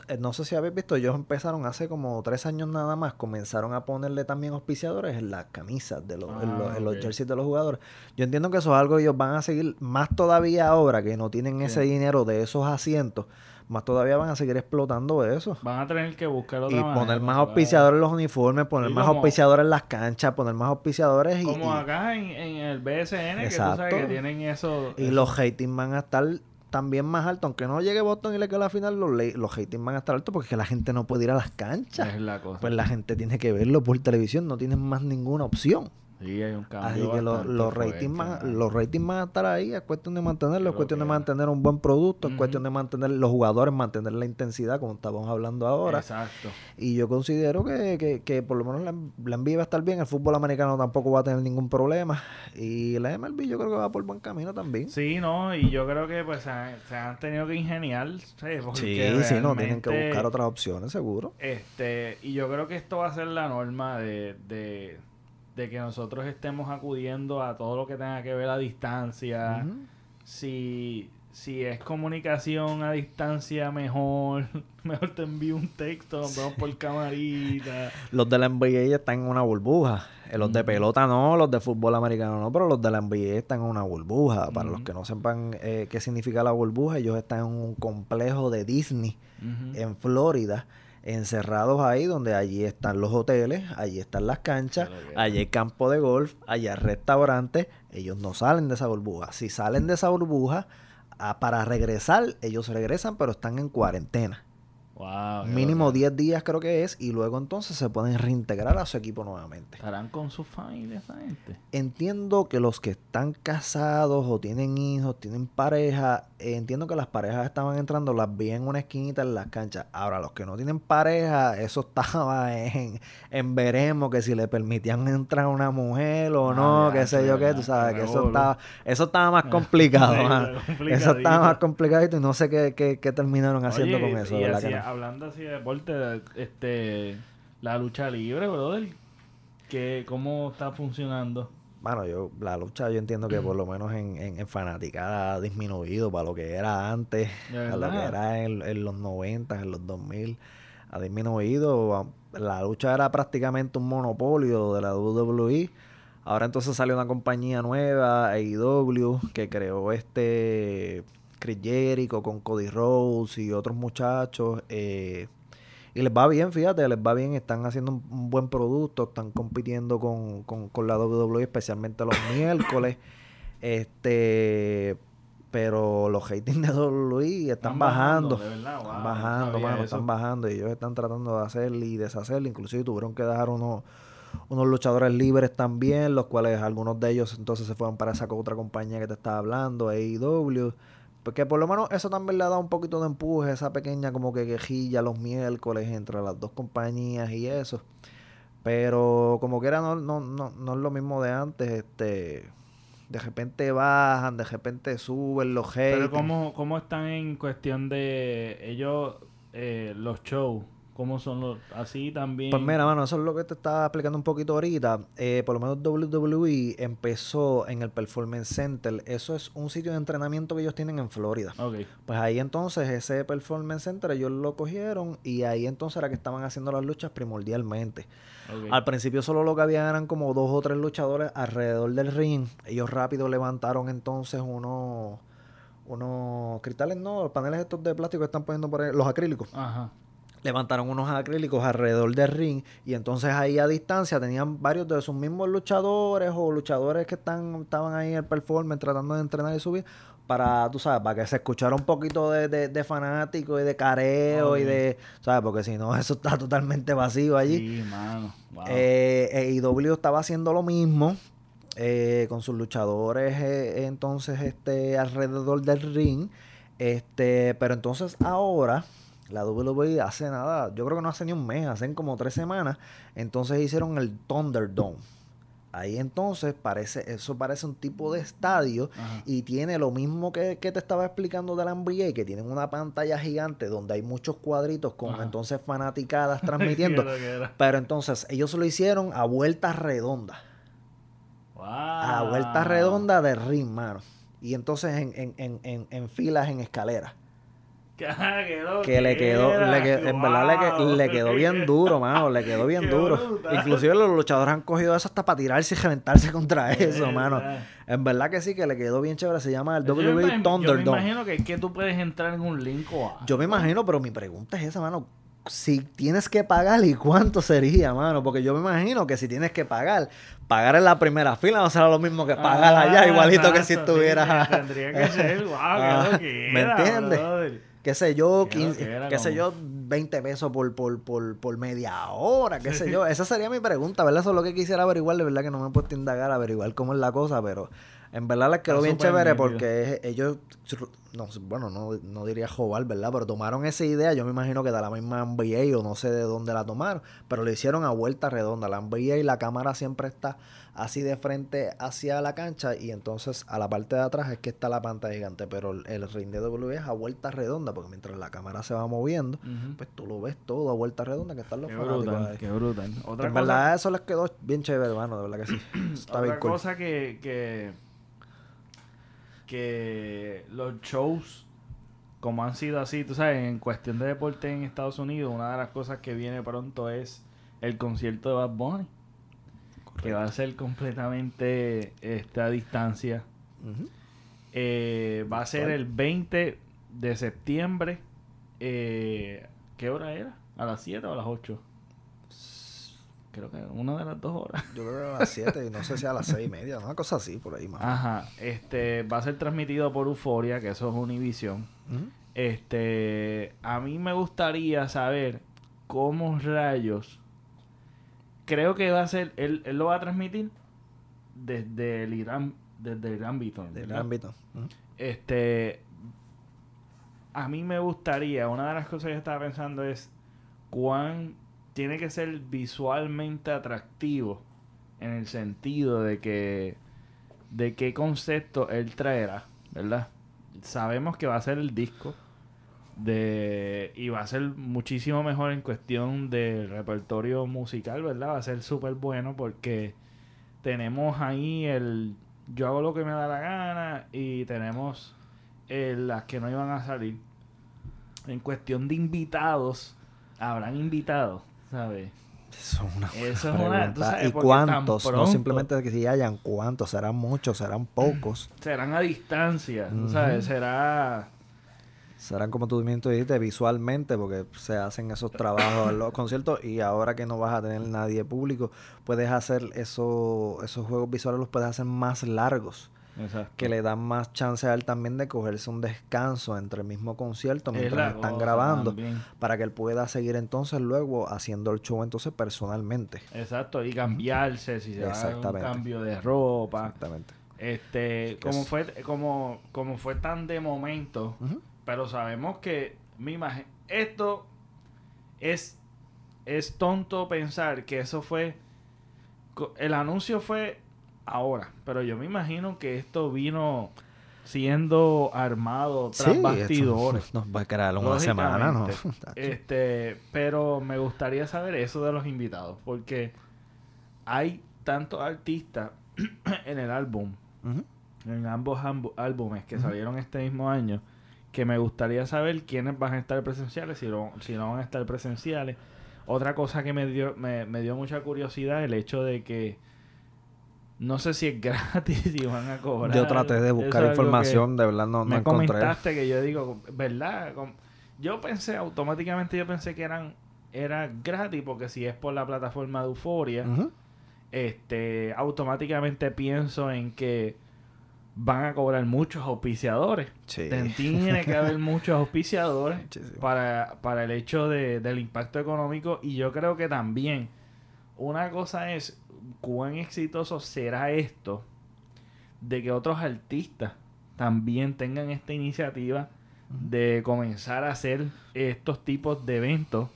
eh, No sé si habéis visto, ellos empezaron hace como tres años nada más, comenzaron a ponerle también auspiciadores en las camisas, de los, en, Ah, los, en los ok. jerseys de los jugadores. Yo entiendo que eso es algo que ellos van a seguir, más todavía ahora que no tienen ese dinero de esos asientos, más todavía van a seguir explotando eso. van a tener que buscar otra Y manera, poner más auspiciadores en los uniformes, poner más como- auspiciadores en las canchas, poner más auspiciadores y, como y- acá en, en el BSN que tú sabes Exacto. que tienen eso Y eso- los ratings van a estar también más altos. Aunque no llegue Boston y le quede la final, los, los ratings van a estar altos porque es que la gente no puede ir a las canchas. es la cosa Pues la gente tiene que verlo por televisión, no tienen más ninguna opción. Sí, hay un cambio. Así que los, los, ratings van, mano. los ratings van a estar ahí, es cuestión de mantenerlo, es cuestión de mantener un buen producto, es cuestión de mantener los jugadores, mantener la intensidad, como estamos hablando ahora. Exacto. Y yo considero que, que, que por lo menos la, la NBA va a estar bien, el fútbol americano tampoco va a tener ningún problema. Y la MLB yo creo que va por buen camino también. Sí, no, y yo creo que pues se han, se han tenido que ingeniar, ¿sabes? Porque Sí, sí, no, tienen que buscar otras opciones, seguro. Este, y yo creo que esto va a ser la norma de, de, de que nosotros estemos acudiendo a todo lo que tenga que ver a distancia. Si, si es comunicación a distancia, mejor. Mejor te envío un texto, nos vemos por camarita. Los de la NBA están en una burbuja. Eh, Los de pelota no, los de fútbol americano no, pero los de la NBA están en una burbuja. Para los que no sepan eh, qué significa la burbuja, ellos están en un complejo de Disney en Florida, encerrados ahí donde allí están los hoteles, allí están las canchas, allí hay campo de golf, allá hay restaurantes. Ellos no salen de esa burbuja. Si salen de esa burbuja, ah, para regresar, ellos regresan, pero están en cuarentena. Wow, Mínimo loco. 10 días creo que es y luego entonces se pueden reintegrar a su equipo nuevamente. ¿Estarán con su familia esa gente? Entiendo que los que están casados o tienen hijos, tienen pareja, eh, entiendo que las parejas estaban entrando, las vi en una esquinita en las canchas. Ahora, los que no tienen pareja, eso estaba en, en veremos que si le permitían entrar una mujer o Ah, no, ya, qué sé yo qué, tú sabes, que eso estaba, eso estaba más complicado, Sí. Eso estaba más complicadito y no sé qué, qué, qué terminaron haciendo Oye, con eso, hablando así de deporte, este, la lucha libre, brother, que, ¿cómo está funcionando? Bueno, yo, la lucha yo entiendo que por lo menos en, en, en fanaticada ha disminuido para lo que era antes, ¿De a lo que era en, en los 90, en los 2000, ha disminuido. La lucha era prácticamente un monopolio de la WWE. Ahora entonces salió una compañía nueva, AEW, que creó este Chris Jericho con Cody Rhodes y otros muchachos. eh, y les va bien, fíjate, les va bien, están haciendo un, un buen producto, están compitiendo con, con, con la WWE, especialmente los miércoles. Este, pero los ratings de WWE están, bajando. de verdad, wow, están bajando, mano, eso. están bajando. Y ellos están tratando de hacer y deshacer. Inclusive tuvieron que dejar unos, unos luchadores libres también, los cuales algunos de ellos entonces se fueron para esa otra compañía que te estaba hablando, AEW. Porque por lo menos eso también le ha dado un poquito de empuje, esa pequeña como que quejilla los miércoles entre las dos compañías y eso. Pero como quiera no, no, no, no es lo mismo de antes, este de repente bajan, de repente suben los haters. Pero ¿cómo, ¿cómo están en cuestión de ellos, eh, los shows? ¿Cómo son los, así también? Pues mira, mano, eso es lo que te estaba explicando un poquito ahorita. Eh, por lo menos WWE empezó en el Performance Center. Eso es un sitio de entrenamiento que ellos tienen en Florida. Ok, Pues ahí entonces ese Performance Center ellos lo cogieron y ahí entonces era que estaban haciendo las luchas primordialmente. ok. Al principio solo lo que había eran como dos o tres luchadores alrededor del ring. Ellos rápido levantaron entonces unos, unos cristales, no, los paneles estos de plástico que están poniendo por ahí, los acrílicos. Ajá. Levantaron unos acrílicos alrededor del ring y entonces ahí a distancia tenían varios de sus mismos luchadores o luchadores que están, estaban ahí en el performance tratando de entrenar y subir para, tú sabes, para que se escuchara un poquito de, de, de fanático y de careo y de, ¿sabes? Porque si no, eso está totalmente vacío allí. Sí, mano. Wow. Eh, AEW estaba haciendo lo mismo eh, con sus luchadores eh, entonces este alrededor del ring. Este, pero entonces ahora la WWE hace nada, yo creo que no hace ni un mes, hacen como tres semanas. Entonces hicieron el Thunderdome. Ahí entonces parece, eso parece un tipo de estadio Ajá. y tiene lo mismo que, que te estaba explicando de la NBA, que tienen una pantalla gigante donde hay muchos cuadritos con Ajá. entonces fanaticadas transmitiendo. Pero entonces ellos lo hicieron a vuelta redonda. Wow. A vuelta redonda de ring, mano. Y entonces en, en, en, en, en filas, en escaleras. Que le quedó, le quedó- en verdad le, que- quedó bien duro, mano. Le quedó bien duro. brutal. Inclusive los luchadores han cogido eso hasta para tirarse y reventarse contra eso, mano. verdad. En verdad que sí, que le quedó bien chévere. Se llama el WWE imag- Yo me Thunderdome. imagino que, que tú puedes entrar en un link o algo. Yo me imagino, pero mi pregunta es esa, mano. si tienes que pagar y cuánto sería, mano. Porque yo me imagino que si tienes que pagar, pagar en la primera fila no será lo mismo que pagar allá, igualito que si estuvieras. tendría que ser, wow, ¿Me entiendes? Qué sé yo, qué sé yo, 20 pesos por, por, por, por media hora, qué sé yo. Esa sería mi pregunta, ¿verdad? Eso es lo que quisiera averiguar, de verdad que no me he puesto a indagar, averiguar cómo es la cosa, pero en verdad les quedó bien chévere porque ellos, no, bueno, no, no diría joval, ¿verdad? Pero tomaron esa idea, yo me imagino que de la misma NBA o no sé de dónde la tomaron, pero lo hicieron a vuelta redonda. La NBA y la cámara siempre está así de frente hacia la cancha y entonces a la parte de atrás es que está la pantalla gigante, pero el ring de W es a vuelta redonda porque mientras la cámara se va moviendo, pues tú lo ves todo a vuelta redonda que están los qué brutal, Qué brutal. Otra en verdad eso les quedó bien chévere, hermano, de verdad que sí. Está Otra cosa que, que que los shows, como han sido así, tú sabes, en cuestión de deporte en Estados Unidos, una de las cosas que viene pronto es el concierto de Bad Bunny. Que va a ser completamente esta distancia. Eh, va a ser el 20 de septiembre. Eh, ¿Qué hora era? ¿A las 7 o a las 8? Creo que una de las dos horas. Yo creo que a las 7, no sé si a las seis y media, una cosa así por ahí más. Ajá, este va a ser transmitido por Euforia, que eso es Univision. Este, a mí me gustaría saber cómo rayos. Creo que va a ser, él, él lo va a transmitir desde el Irán, desde el Irán Del ámbito. Este, a mí me gustaría, una de las cosas que estaba pensando es cuán tiene que ser visualmente atractivo en el sentido de que de qué concepto él traerá, ¿verdad? Sabemos que va a ser el disco de y va a ser muchísimo mejor en cuestión del repertorio musical, ¿verdad? Va a ser súper bueno porque tenemos ahí el yo hago lo que me da la gana y tenemos las que no iban a salir. En cuestión de invitados, habrán invitados ¿sabes? Eso es una, Eso es ¿Y cuántos? No simplemente que si hayan cuántos, serán muchos, serán pocos. Serán a distancia, ¿sabes? Será... Serán como tú dijiste, visualmente, porque se hacen esos trabajos en los conciertos y ahora que no vas a tener nadie público, puedes hacer eso, esos juegos visuales, los puedes hacer más largos que le dan más chance a él también de cogerse un descanso entre el mismo concierto mientras están grabando para que él pueda seguir entonces luego haciendo el show entonces personalmente. Exacto, y cambiarse si se va un cambio de ropa. Exactamente. Este, como fue como como fue tan de momento, pero sabemos que mi imagen esto es es tonto pensar que eso fue el anuncio fue ahora. Pero yo me imagino que esto vino siendo armado tras sí, bastidores. Nos va a quedar una semana, ¿no? este, pero me gustaría saber eso de los invitados, porque hay tantos artistas en el álbum, en ambos álbumes que salieron este mismo año, que me gustaría saber quiénes van a estar presenciales, si no, si no van a estar presenciales. Otra cosa que me dio, me, me dio mucha curiosidad, el hecho de que no sé si es gratis y van a cobrar. Yo traté de buscar información, de verdad no, no me comentaste que yo digo, ¿verdad? Yo pensé, automáticamente yo pensé que eran era gratis porque si es por la plataforma de Euforia, este, automáticamente pienso en que van a cobrar muchos auspiciadores. Sí. Tiene que haber muchos auspiciadores para, para el hecho de, del impacto económico y yo creo que también una cosa es cuán exitoso será esto de que otros artistas también tengan esta iniciativa de comenzar a hacer estos tipos de eventos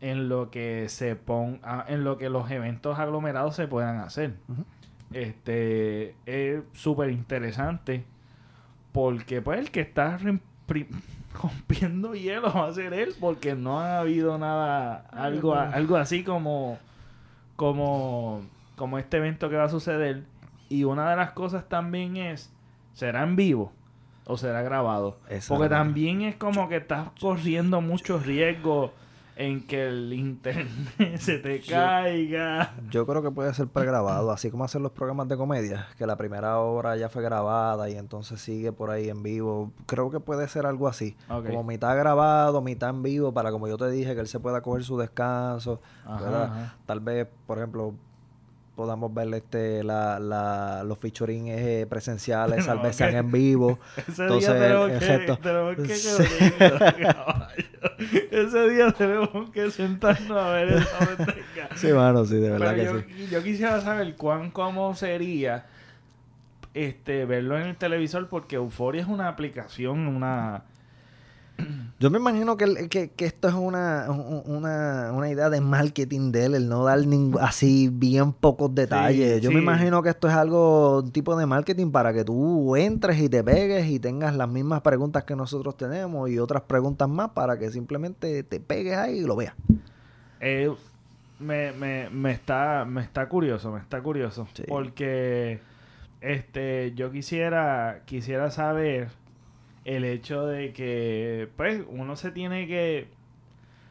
en lo que se ponga en lo que los eventos aglomerados se puedan hacer. Este es súper interesante porque pues el que está rompiendo hielo va a ser él porque no ha habido nada algo algo así como como, como este evento que va a suceder. Y una de las cosas también es, ¿será en vivo o será grabado? Porque también es como que estás corriendo muchos riesgos en que el internet se te caiga. Yo creo que puede ser pregrabado, así como hacen los programas de comedia, que la primera hora ya fue grabada y entonces sigue por ahí en vivo. Creo que puede ser algo así. Como mitad grabado, mitad en vivo, para como yo te dije, que él se pueda coger su descanso. Ajá, ajá. Tal vez, por ejemplo, podamos ver este la, la, los featuring eh, presenciales, tal vez Ok. sean en vivo. Ese Entonces, día tenemos el que, tenemos que Sí. Ese día tenemos que sentarnos a ver esa. Sí, mano, sí, de verdad Pero que yo, sí. yo quisiera saber cuán cómo sería este verlo en el televisor porque Euforia es una aplicación, una Yo me imagino que, que, que esto es una, un- una, una idea de marketing de él, el no dar ningún, así bien pocos detalles. Yo me imagino que esto es algo, un tipo de marketing para que tú entres y te pegues y tengas las mismas preguntas que nosotros tenemos y otras preguntas más para que simplemente te pegues ahí y lo veas. eh, me, me, me está me está curioso, me está curioso Sí. porque este yo quisiera quisiera saber el hecho de que pues uno se tiene que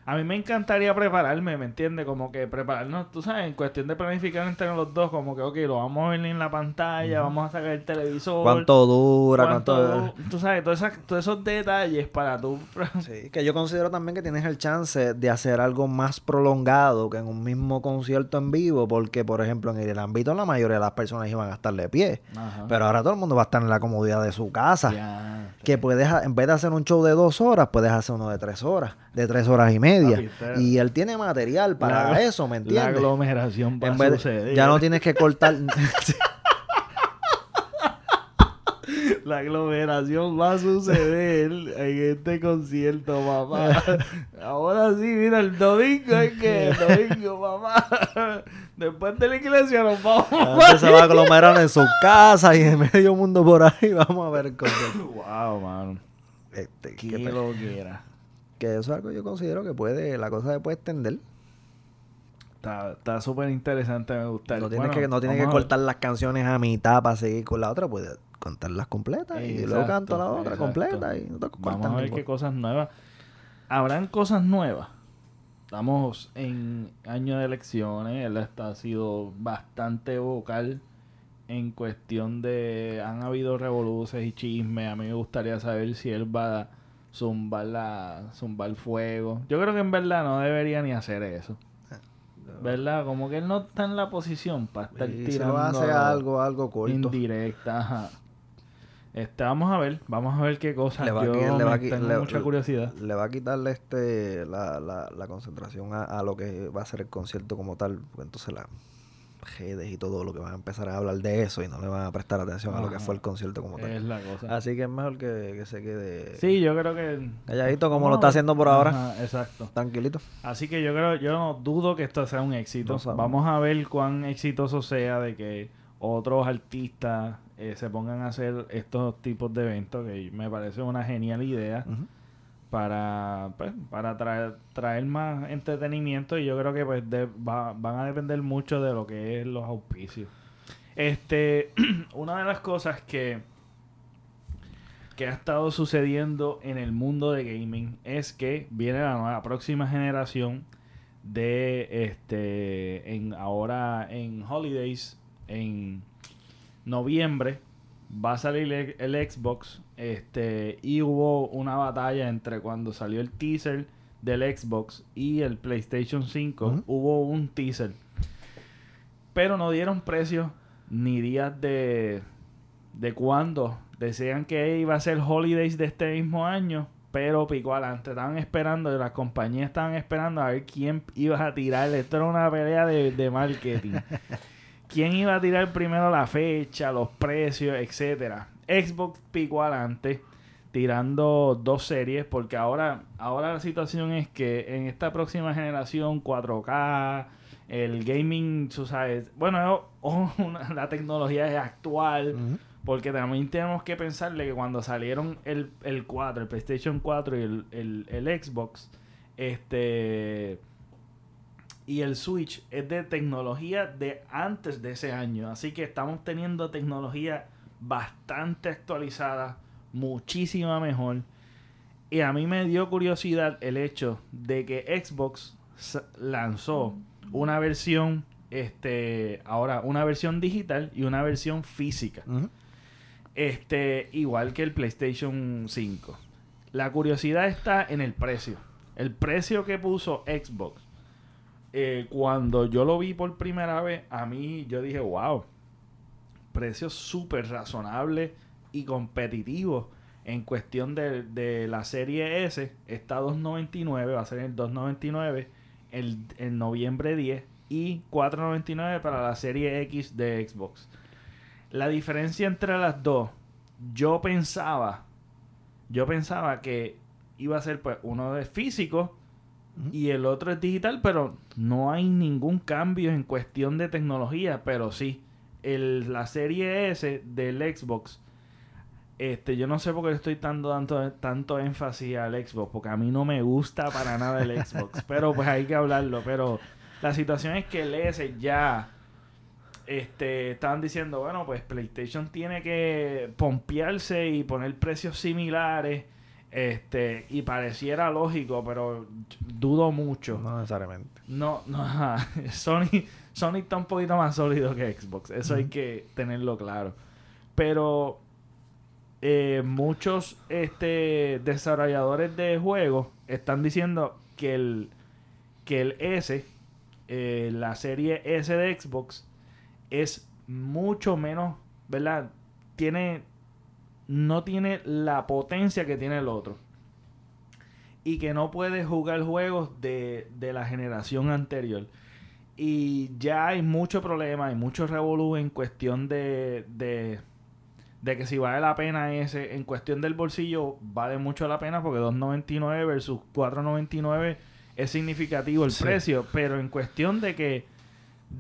a mí me encantaría prepararme, ¿me entiendes? Como que prepararnos, tú sabes, en cuestión de planificar entre los dos, como que, ok, lo vamos a ver en la pantalla, vamos a sacar el televisor. ¿Cuánto dura? cuánto- ¿Cuánto...? Tú sabes, todas esas- todos esos detalles para tú... Sí, que yo considero también que tienes el chance de hacer algo más prolongado que en un mismo concierto en vivo, porque, por ejemplo, en el ámbito la mayoría de las personas iban a estar de pie. Ajá. Pero ahora todo el mundo va a estar en la comodidad de su casa. Ya. Que puedes, en vez de hacer un show de dos horas, puedes hacer uno de tres horas, de tres horas y media. Papi, Y él tiene material para La- eso, ¿me La entiendes? aglomeración va En a de- suceder. ya no tienes que cortar. La aglomeración va a suceder en este concierto, mamá. Ahora sí, mira, el domingo es que el domingo, mamá. Después de la iglesia nos vamos. Antes se va a aglomerar en su casa y en medio mundo por ahí. Vamos a ver el concierto. Wow, mano. Este, Qué que, lo quiera. Que eso es algo que yo considero que puede, la cosa se puede extender. Está está súper interesante, me gusta. No tienes Bueno, que, no tienes que cortar las canciones a mitad para seguir con la otra, puedes contarlas completas y luego canto la otra exacto. completa y no te Vamos a ver qué cosas nuevas. Habrán cosas nuevas. Estamos en año de elecciones. Él está, ha sido bastante vocal en cuestión de. Han habido revoluciones y chismes. A mí me gustaría saber si él va a zumbar, la, zumbar fuego. Yo creo que en verdad no debería ni hacer eso. ¿Verdad? Como que él no está en la posición para estar Y tirando lo hace algo, algo corto. indirecta. Ajá. Este, vamos a ver, vamos a ver qué cosas. Le va a Yo le va tengo le- mucha curiosidad. Le va a quitarle este la, la, la concentración a, a lo que va a ser el concierto como tal. Porque entonces las redes y todo lo que van a empezar a hablar de eso y no le van a prestar atención a lo que fue el concierto como tal. Es la cosa. Así que es mejor que, que se quede Sí, yo creo que. calladito como lo está haciendo por ahora. Ajá, exacto. Tranquilito. Así que yo creo, yo no dudo que esto sea un éxito. No. Vamos a ver cuán exitoso sea de que otros artistas eh, se pongan a hacer estos tipos de eventos, que me parece una genial idea. Ujú. Para pues, para traer, traer más entretenimiento y yo creo que pues de- va- van a depender mucho de lo que es los auspicios. Este, una de las cosas que que ha estado sucediendo en el mundo de gaming es que viene la nueva próxima generación de este en ahora en holidays en noviembre va a salir el, el Xbox este y hubo una batalla entre cuando salió el teaser del Xbox y el PlayStation 5 Ujú. hubo un teaser. Pero no dieron precios ni días de de cuándo decían que iba a ser holidays de este mismo año pero picó adelante estaban esperando las compañías estaban esperando a ver quién iba a tirar. Esto era una pelea de, de marketing quién iba a tirar primero la fecha, los precios, etcétera. Xbox picó adelante tirando dos series porque ahora ahora la situación es que en esta próxima generación 4K el gaming, tú sabes, bueno, una- la tecnología es actual porque también tenemos que pensarle que cuando salieron el, el 4, el PlayStation 4 y el, el, el Xbox, este y el Switch es de tecnología de antes de ese año. Así que estamos teniendo tecnología bastante actualizada, muchísima mejor. Y a mí me dio curiosidad el hecho de que Xbox lanzó una versión, este, ahora una versión digital y una versión física. Este, igual que el PlayStation 5. La curiosidad está en el precio. El precio que puso Xbox. Eh, cuando yo lo vi por primera vez, a mí yo dije, wow, precio súper razonable y competitivo en cuestión de, la serie S. Está 2.99, va a ser el 2.99 el, en noviembre 10 y 4.99 para la serie X de Xbox. La diferencia entre las dos, yo pensaba, yo pensaba que iba a ser pues uno de físico y el otro es digital, pero no hay ningún cambio en cuestión de tecnología, pero sí, el, la serie S del Xbox, este, yo no sé por qué estoy dando tanto, tanto énfasis al Xbox, porque a mí no me gusta para nada el Xbox, pero pues hay que hablarlo, pero la situación es que el S ya este, estaban diciendo, bueno, pues PlayStation tiene que pompearse y poner precios similares. Este, y pareciera lógico, pero dudo mucho. No necesariamente. No, no, Sony, Sony está un poquito más sólido que Xbox. Eso hay que tenerlo claro. Pero eh, muchos este, desarrolladores de juegos están diciendo que el, que el S, eh, la serie S de Xbox, es mucho menos, ¿verdad? Tiene, no tiene la potencia que tiene el otro. Y que no puede jugar juegos de, la generación anterior. Y ya hay mucho problema, hay mucho revolú en cuestión de, de, de que si vale la pena ese, en cuestión del bolsillo, vale mucho la pena porque 2.99 versus 4.99 es significativo el precio, pero en cuestión de que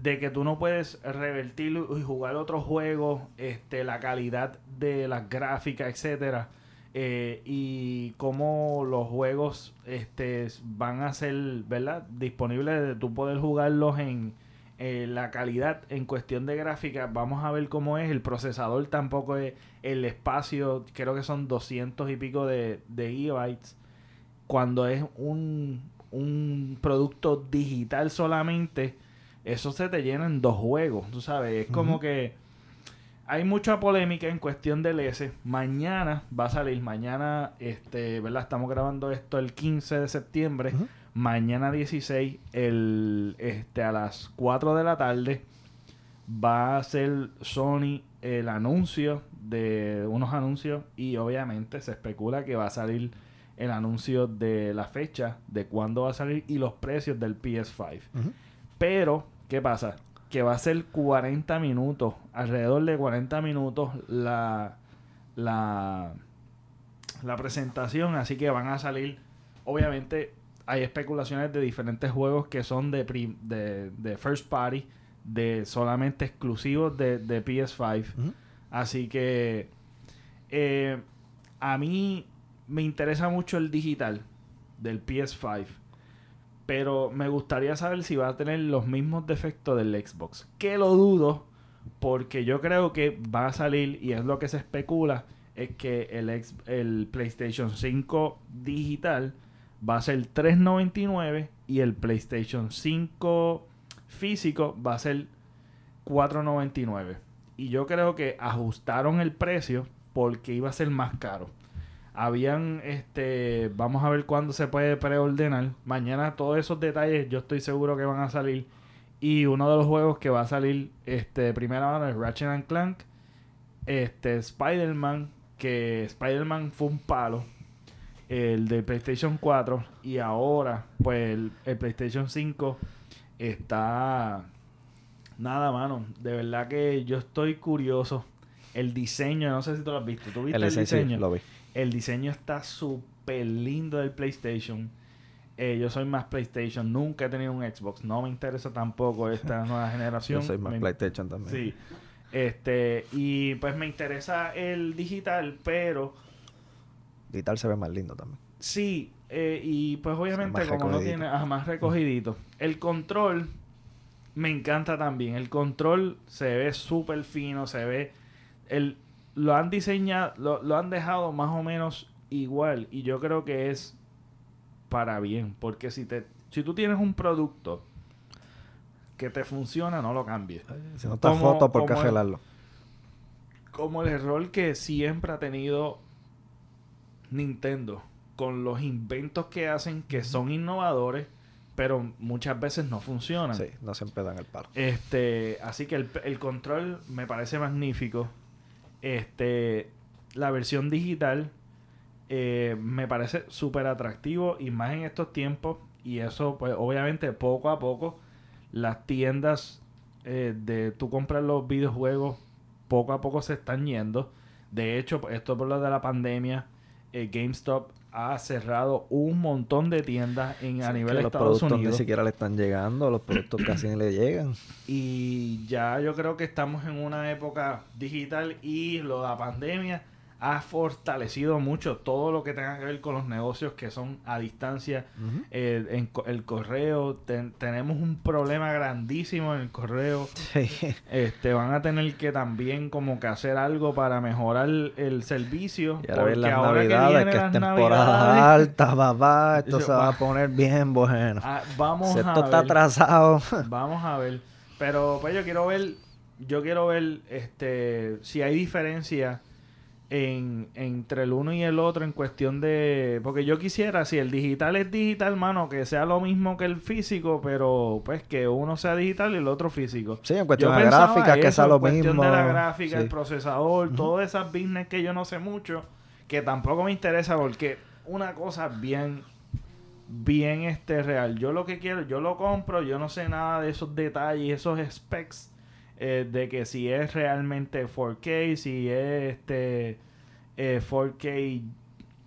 de que tú no puedes revertir y jugar otros juegos, este, la calidad de las gráficas, etcétera, eh, y cómo los juegos este, van a ser, ¿verdad? Disponibles de tú poder jugarlos en la calidad en cuestión de gráfica. Vamos a ver cómo es. El procesador tampoco es el espacio, creo que son 200 y pico de, de gigabytes. Cuando es un, un producto digital solamente eso se te llena en dos juegos, tú sabes. Es como que hay mucha polémica en cuestión del S. Mañana va a salir, mañana, este, ¿verdad? Estamos grabando esto el 15 de septiembre. Mañana 16, el, este, a las 4 de la tarde, va a ser Sony el anuncio de unos anuncios y obviamente se especula que va a salir el anuncio de la fecha de cuándo va a salir y los precios del PS5. Pero ¿Qué pasa? Que va a ser 40 minutos, alrededor de 40 minutos la, la, la presentación, así que van a salir, obviamente hay especulaciones de diferentes juegos que son de, de, first party, de solamente exclusivos de, PS5. Así que eh, a mí me interesa mucho el digital del PS5. Pero me gustaría saber si va a tener los mismos defectos del Xbox. Que lo dudo, porque yo creo que va a salir, y es lo que se especula, es que el, el PlayStation 5 digital va a ser 3.99 y el PlayStation 5 físico va a ser 4.99. Y yo creo que ajustaron el precio porque iba a ser más caro habían este vamos a ver cuándo se puede preordenar. Mañana todos esos detalles yo estoy seguro que van a salir. Y uno de los juegos que va a salir este de primera mano es Ratchet and Clank este Spider-Man que Spider-Man fue un palo el de PlayStation 4 y ahora pues el, PlayStation 5 está nada mano. De verdad que yo estoy curioso. El diseño no sé si tú lo has visto. Tú viste el, diseño lo vi el diseño está súper lindo del PlayStation. Eh, yo soy más PlayStation. Nunca he tenido un Xbox. No me interesa tampoco esta nueva generación. yo soy más PlayStation también. Sí. Este, y pues me interesa el digital, pero. Digital se ve más lindo también. Sí, eh, y pues obviamente como no tiene ah, más recogidito. El control me encanta también. El control se ve súper fino, se ve. El, lo han diseñado, lo, han dejado más o menos igual. Y yo creo que es para bien. Porque si, te, si tú tienes un producto que te funciona, no lo cambies. Si no está Como- foto, ¿por qué como el- gelarlo? Como el error que siempre ha tenido Nintendo con los inventos que hacen que son innovadores, pero muchas veces no funcionan. Sí, no siempre dan el palo. Este, así que el, el control me parece magnífico. Este, la versión digital eh, me parece súper atractivo y más en estos tiempos. Y eso, pues, obviamente, poco a poco, las tiendas eh, de tú comprar los videojuegos, poco a poco se están yendo. De hecho, esto por lo de la pandemia, eh, GameStop ha cerrado un montón de tiendas en, a nivel de los Estados productos Unidos. ni siquiera le están llegando, los productos casi ni le llegan. Y ya yo creo que estamos en una época digital y lo de la pandemia ha fortalecido mucho todo lo que tenga que ver con los negocios que son a distancia. Eh, en el correo, ten- tenemos un problema grandísimo en el correo. Sí. Este, van a tener que también como que hacer algo para mejorar el servicio. Y ahora porque las ahora navidades, vienen que es las temporada alta, papá. Esto se va a poner bien bueno. ah, vamos Si a esto está atrasado. Vamos a ver. Pero pues yo quiero ver, yo quiero ver este si hay diferencia en, entre el uno y el otro en cuestión de. Porque yo quisiera, si el digital es digital, mano, que sea lo mismo que el físico, pero pues que uno sea digital y el otro físico. Sí, en cuestión Yo de gráficas, que sea en lo cuestión mismo. de la gráfica, el Sí. procesador, Ujú. todas esas business que yo no sé mucho, que tampoco me interesa porque una cosa bien, bien este real. Yo lo que quiero, yo lo compro, yo no sé nada de esos detalles, esos specs, eh, de que si es realmente 4K, si es este eh, 4K,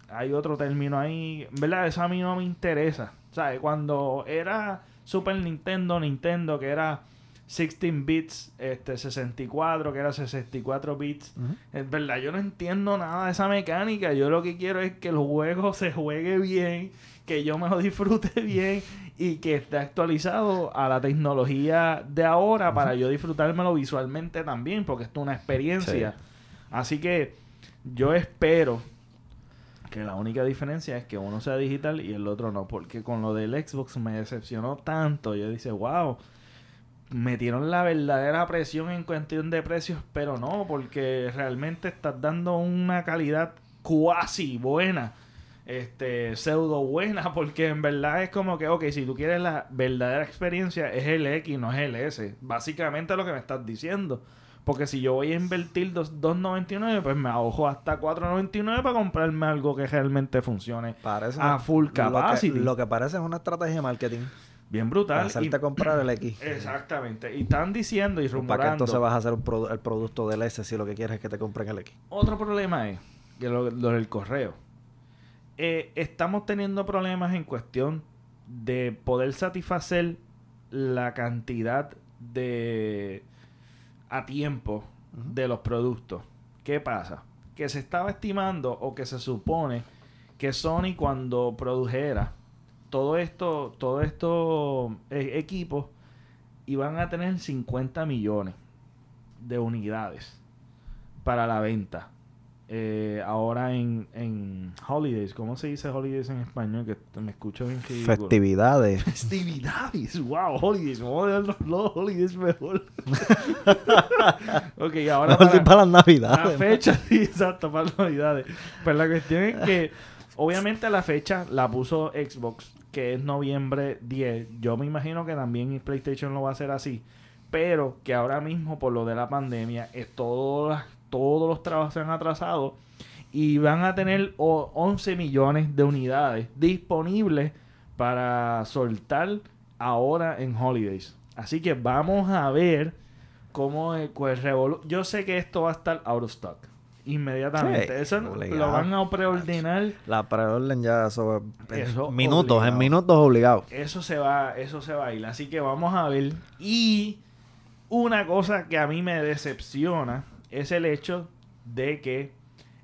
hay otro término ahí, ¿verdad? Eso a mí no me interesa. ¿Sabes? Cuando era Super Nintendo, Nintendo, que era 16 bits, este 64, que era 64 bits. Ujú. Es verdad, yo no entiendo nada de esa mecánica. Yo lo que quiero es que el juego se juegue bien, que yo me lo disfrute bien y que esté actualizado a la tecnología de ahora para yo disfrutármelo visualmente también, porque esto es una experiencia. Así que yo espero que la única diferencia es que uno sea digital y el otro no, porque con lo del Xbox me decepcionó tanto. Yo dije, wow, metieron la verdadera presión en cuestión de precios, pero no, porque realmente estás dando una calidad cuasi buena, este, pseudo buena, porque en verdad es como que, ok, si tú quieres la verdadera experiencia, es el X, no es el S. Básicamente lo que me estás diciendo. Porque si yo voy a invertir dos- 2.99, pues me ahojo hasta 4.99 para comprarme algo que realmente funcione Parece a full lo que- capacity. Lo que, parece es una estrategia de marketing. Bien Para brutal. y- hacerte comprar el X. Exactamente. Y están diciendo y ¿Para qué rumorando. entonces vas a hacer un produ- el producto del S si lo que quieres es que te compren el X? Otro problema es que lo, lo del correo. Eh, estamos teniendo problemas en cuestión de poder satisfacer la cantidad de a tiempo de los productos. ¿Qué pasa? Que se estaba estimando o que se supone que Sony cuando produjera todo esto, todo estos eh, equipos iban a tener 50 millones de unidades para la venta. Eh, ahora en, en holidays, ¿cómo se dice holidays en español? Que me escucho bien ridículo. Festividades. Festividades, wow, holidays, vamos a dejar los, los holidays mejor. ok, ahora Mejor para, para las la navidades. fecha, sí, exacto, para las navidades. Pero la cuestión es que, obviamente la fecha la puso Xbox, que es noviembre 10. Yo me imagino que también PlayStation lo va a hacer así. Pero que ahora mismo, por lo de la pandemia, es todo las- todos los trabajos se han atrasado y van a tener o- 11 millones de unidades disponibles para soltar ahora en Holidays. Así que vamos a ver cómo el, pues, Yo sé que esto va a estar out of stock inmediatamente. Sí, Eso lo van a preordenar. La preorden ya en Eso minutos, obligado. en minutos obligados. Eso se va, eso se va a ir. Así que vamos a ver. Y una cosa que a mí me decepciona es el hecho de que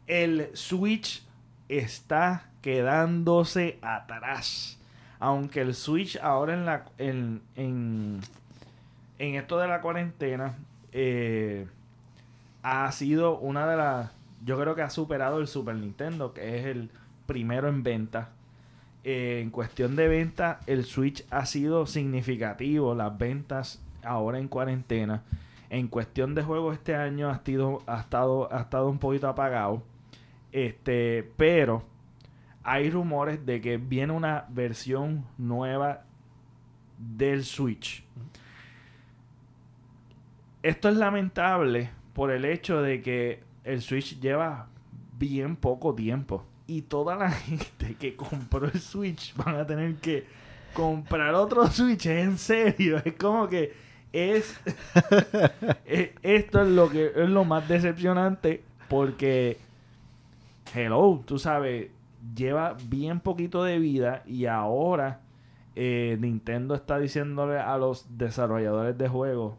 el Switch está quedándose atrás. Aunque el Switch ahora en la en, en, en esto de la cuarentena eh, ha sido una de las yo creo que ha superado el Super Nintendo, que es el primero en venta. Eh, en cuestión de venta, el Switch ha sido significativo. Las ventas ahora en cuarentena. En cuestión de juegos este año ha, estado, ha, estado, ha estado un poquito apagado. Este, pero hay rumores de que viene una versión nueva del Switch. Esto es lamentable por el hecho de que el Switch lleva bien poco tiempo. Y toda la gente que compró el Switch van a tener que comprar otro Switch. En serio. Es como que es. e- esto es lo que es lo más decepcionante. Porque. Hello, tú sabes. Lleva bien poquito de vida. Y ahora. eh, Nintendo está diciéndole a los desarrolladores de juegos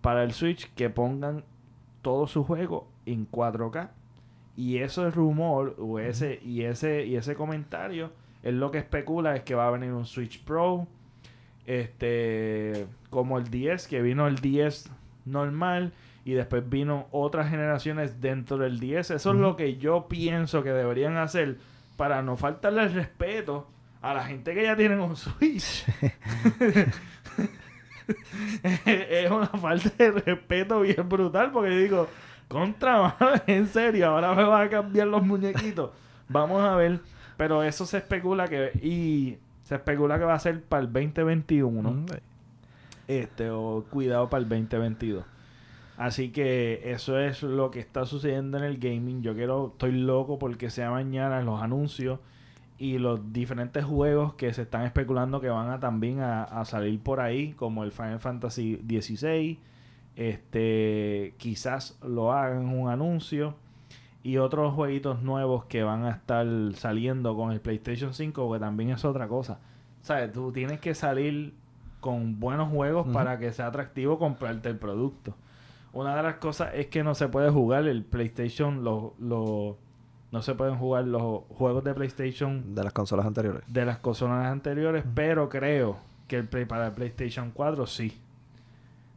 para el Switch que pongan todo su juego en 4K. Y eso es rumor, o ese, y ese, y ese comentario es lo que especula es que va a venir un Switch Pro. Este, como el 10, que vino el 10 normal. Y después vino otras generaciones dentro del 10. Eso es lo que yo pienso que deberían hacer para no faltarle el respeto a la gente que ya tienen un Switch. es una falta de respeto bien brutal porque yo digo, contra, en serio, ahora me van a cambiar los muñequitos. Vamos a ver, pero eso se especula que y se especula que va a ser para el 2021, Mm, este o cuidado para el 2022. Así que eso es lo que está sucediendo en el gaming. Yo quiero, estoy loco porque sea mañana los anuncios y los diferentes juegos que se están especulando que van a también a, a salir por ahí, como el Final Fantasy XVI. Este, quizás lo hagan un anuncio. Y otros jueguitos nuevos que van a estar saliendo con el PlayStation 5, que también es otra cosa. ¿Sabes? Tú tienes que salir con buenos juegos para que sea atractivo comprarte el producto. Una de las cosas es que no se puede jugar el PlayStation, los, los- no se pueden jugar los juegos de PlayStation De las consolas anteriores. de las consolas anteriores, pero creo que el play para el PlayStation 4 sí.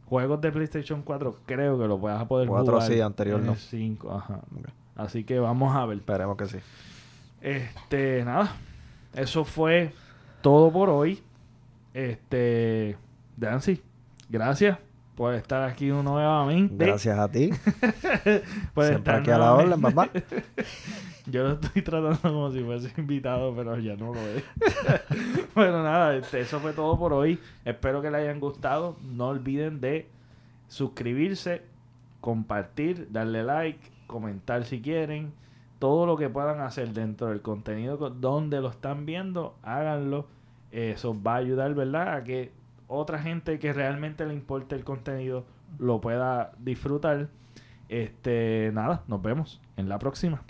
Juegos de PlayStation 4 creo que lo puedas poder jugar. sí, anterior en no. el 5, ajá. Ok. Así que vamos a ver. Esperemos que sí. Este, nada. Eso fue todo por hoy. Este, Dancy, gracias por estar aquí nuevamente. Gracias a ti. Por Siempre estar aquí a la orden, nuevamente. papá. Yo lo estoy tratando como si fuese invitado, pero ya no lo es. bueno, nada, este, eso fue todo por hoy. Espero que les hayan gustado. No olviden de suscribirse, compartir, darle like, comentar si quieren. Todo lo que puedan hacer dentro del contenido co- donde lo están viendo, háganlo. Eso va a ayudar, ¿verdad? A que otra gente que realmente le importe el contenido lo pueda disfrutar. Este, nada, nos vemos en la próxima.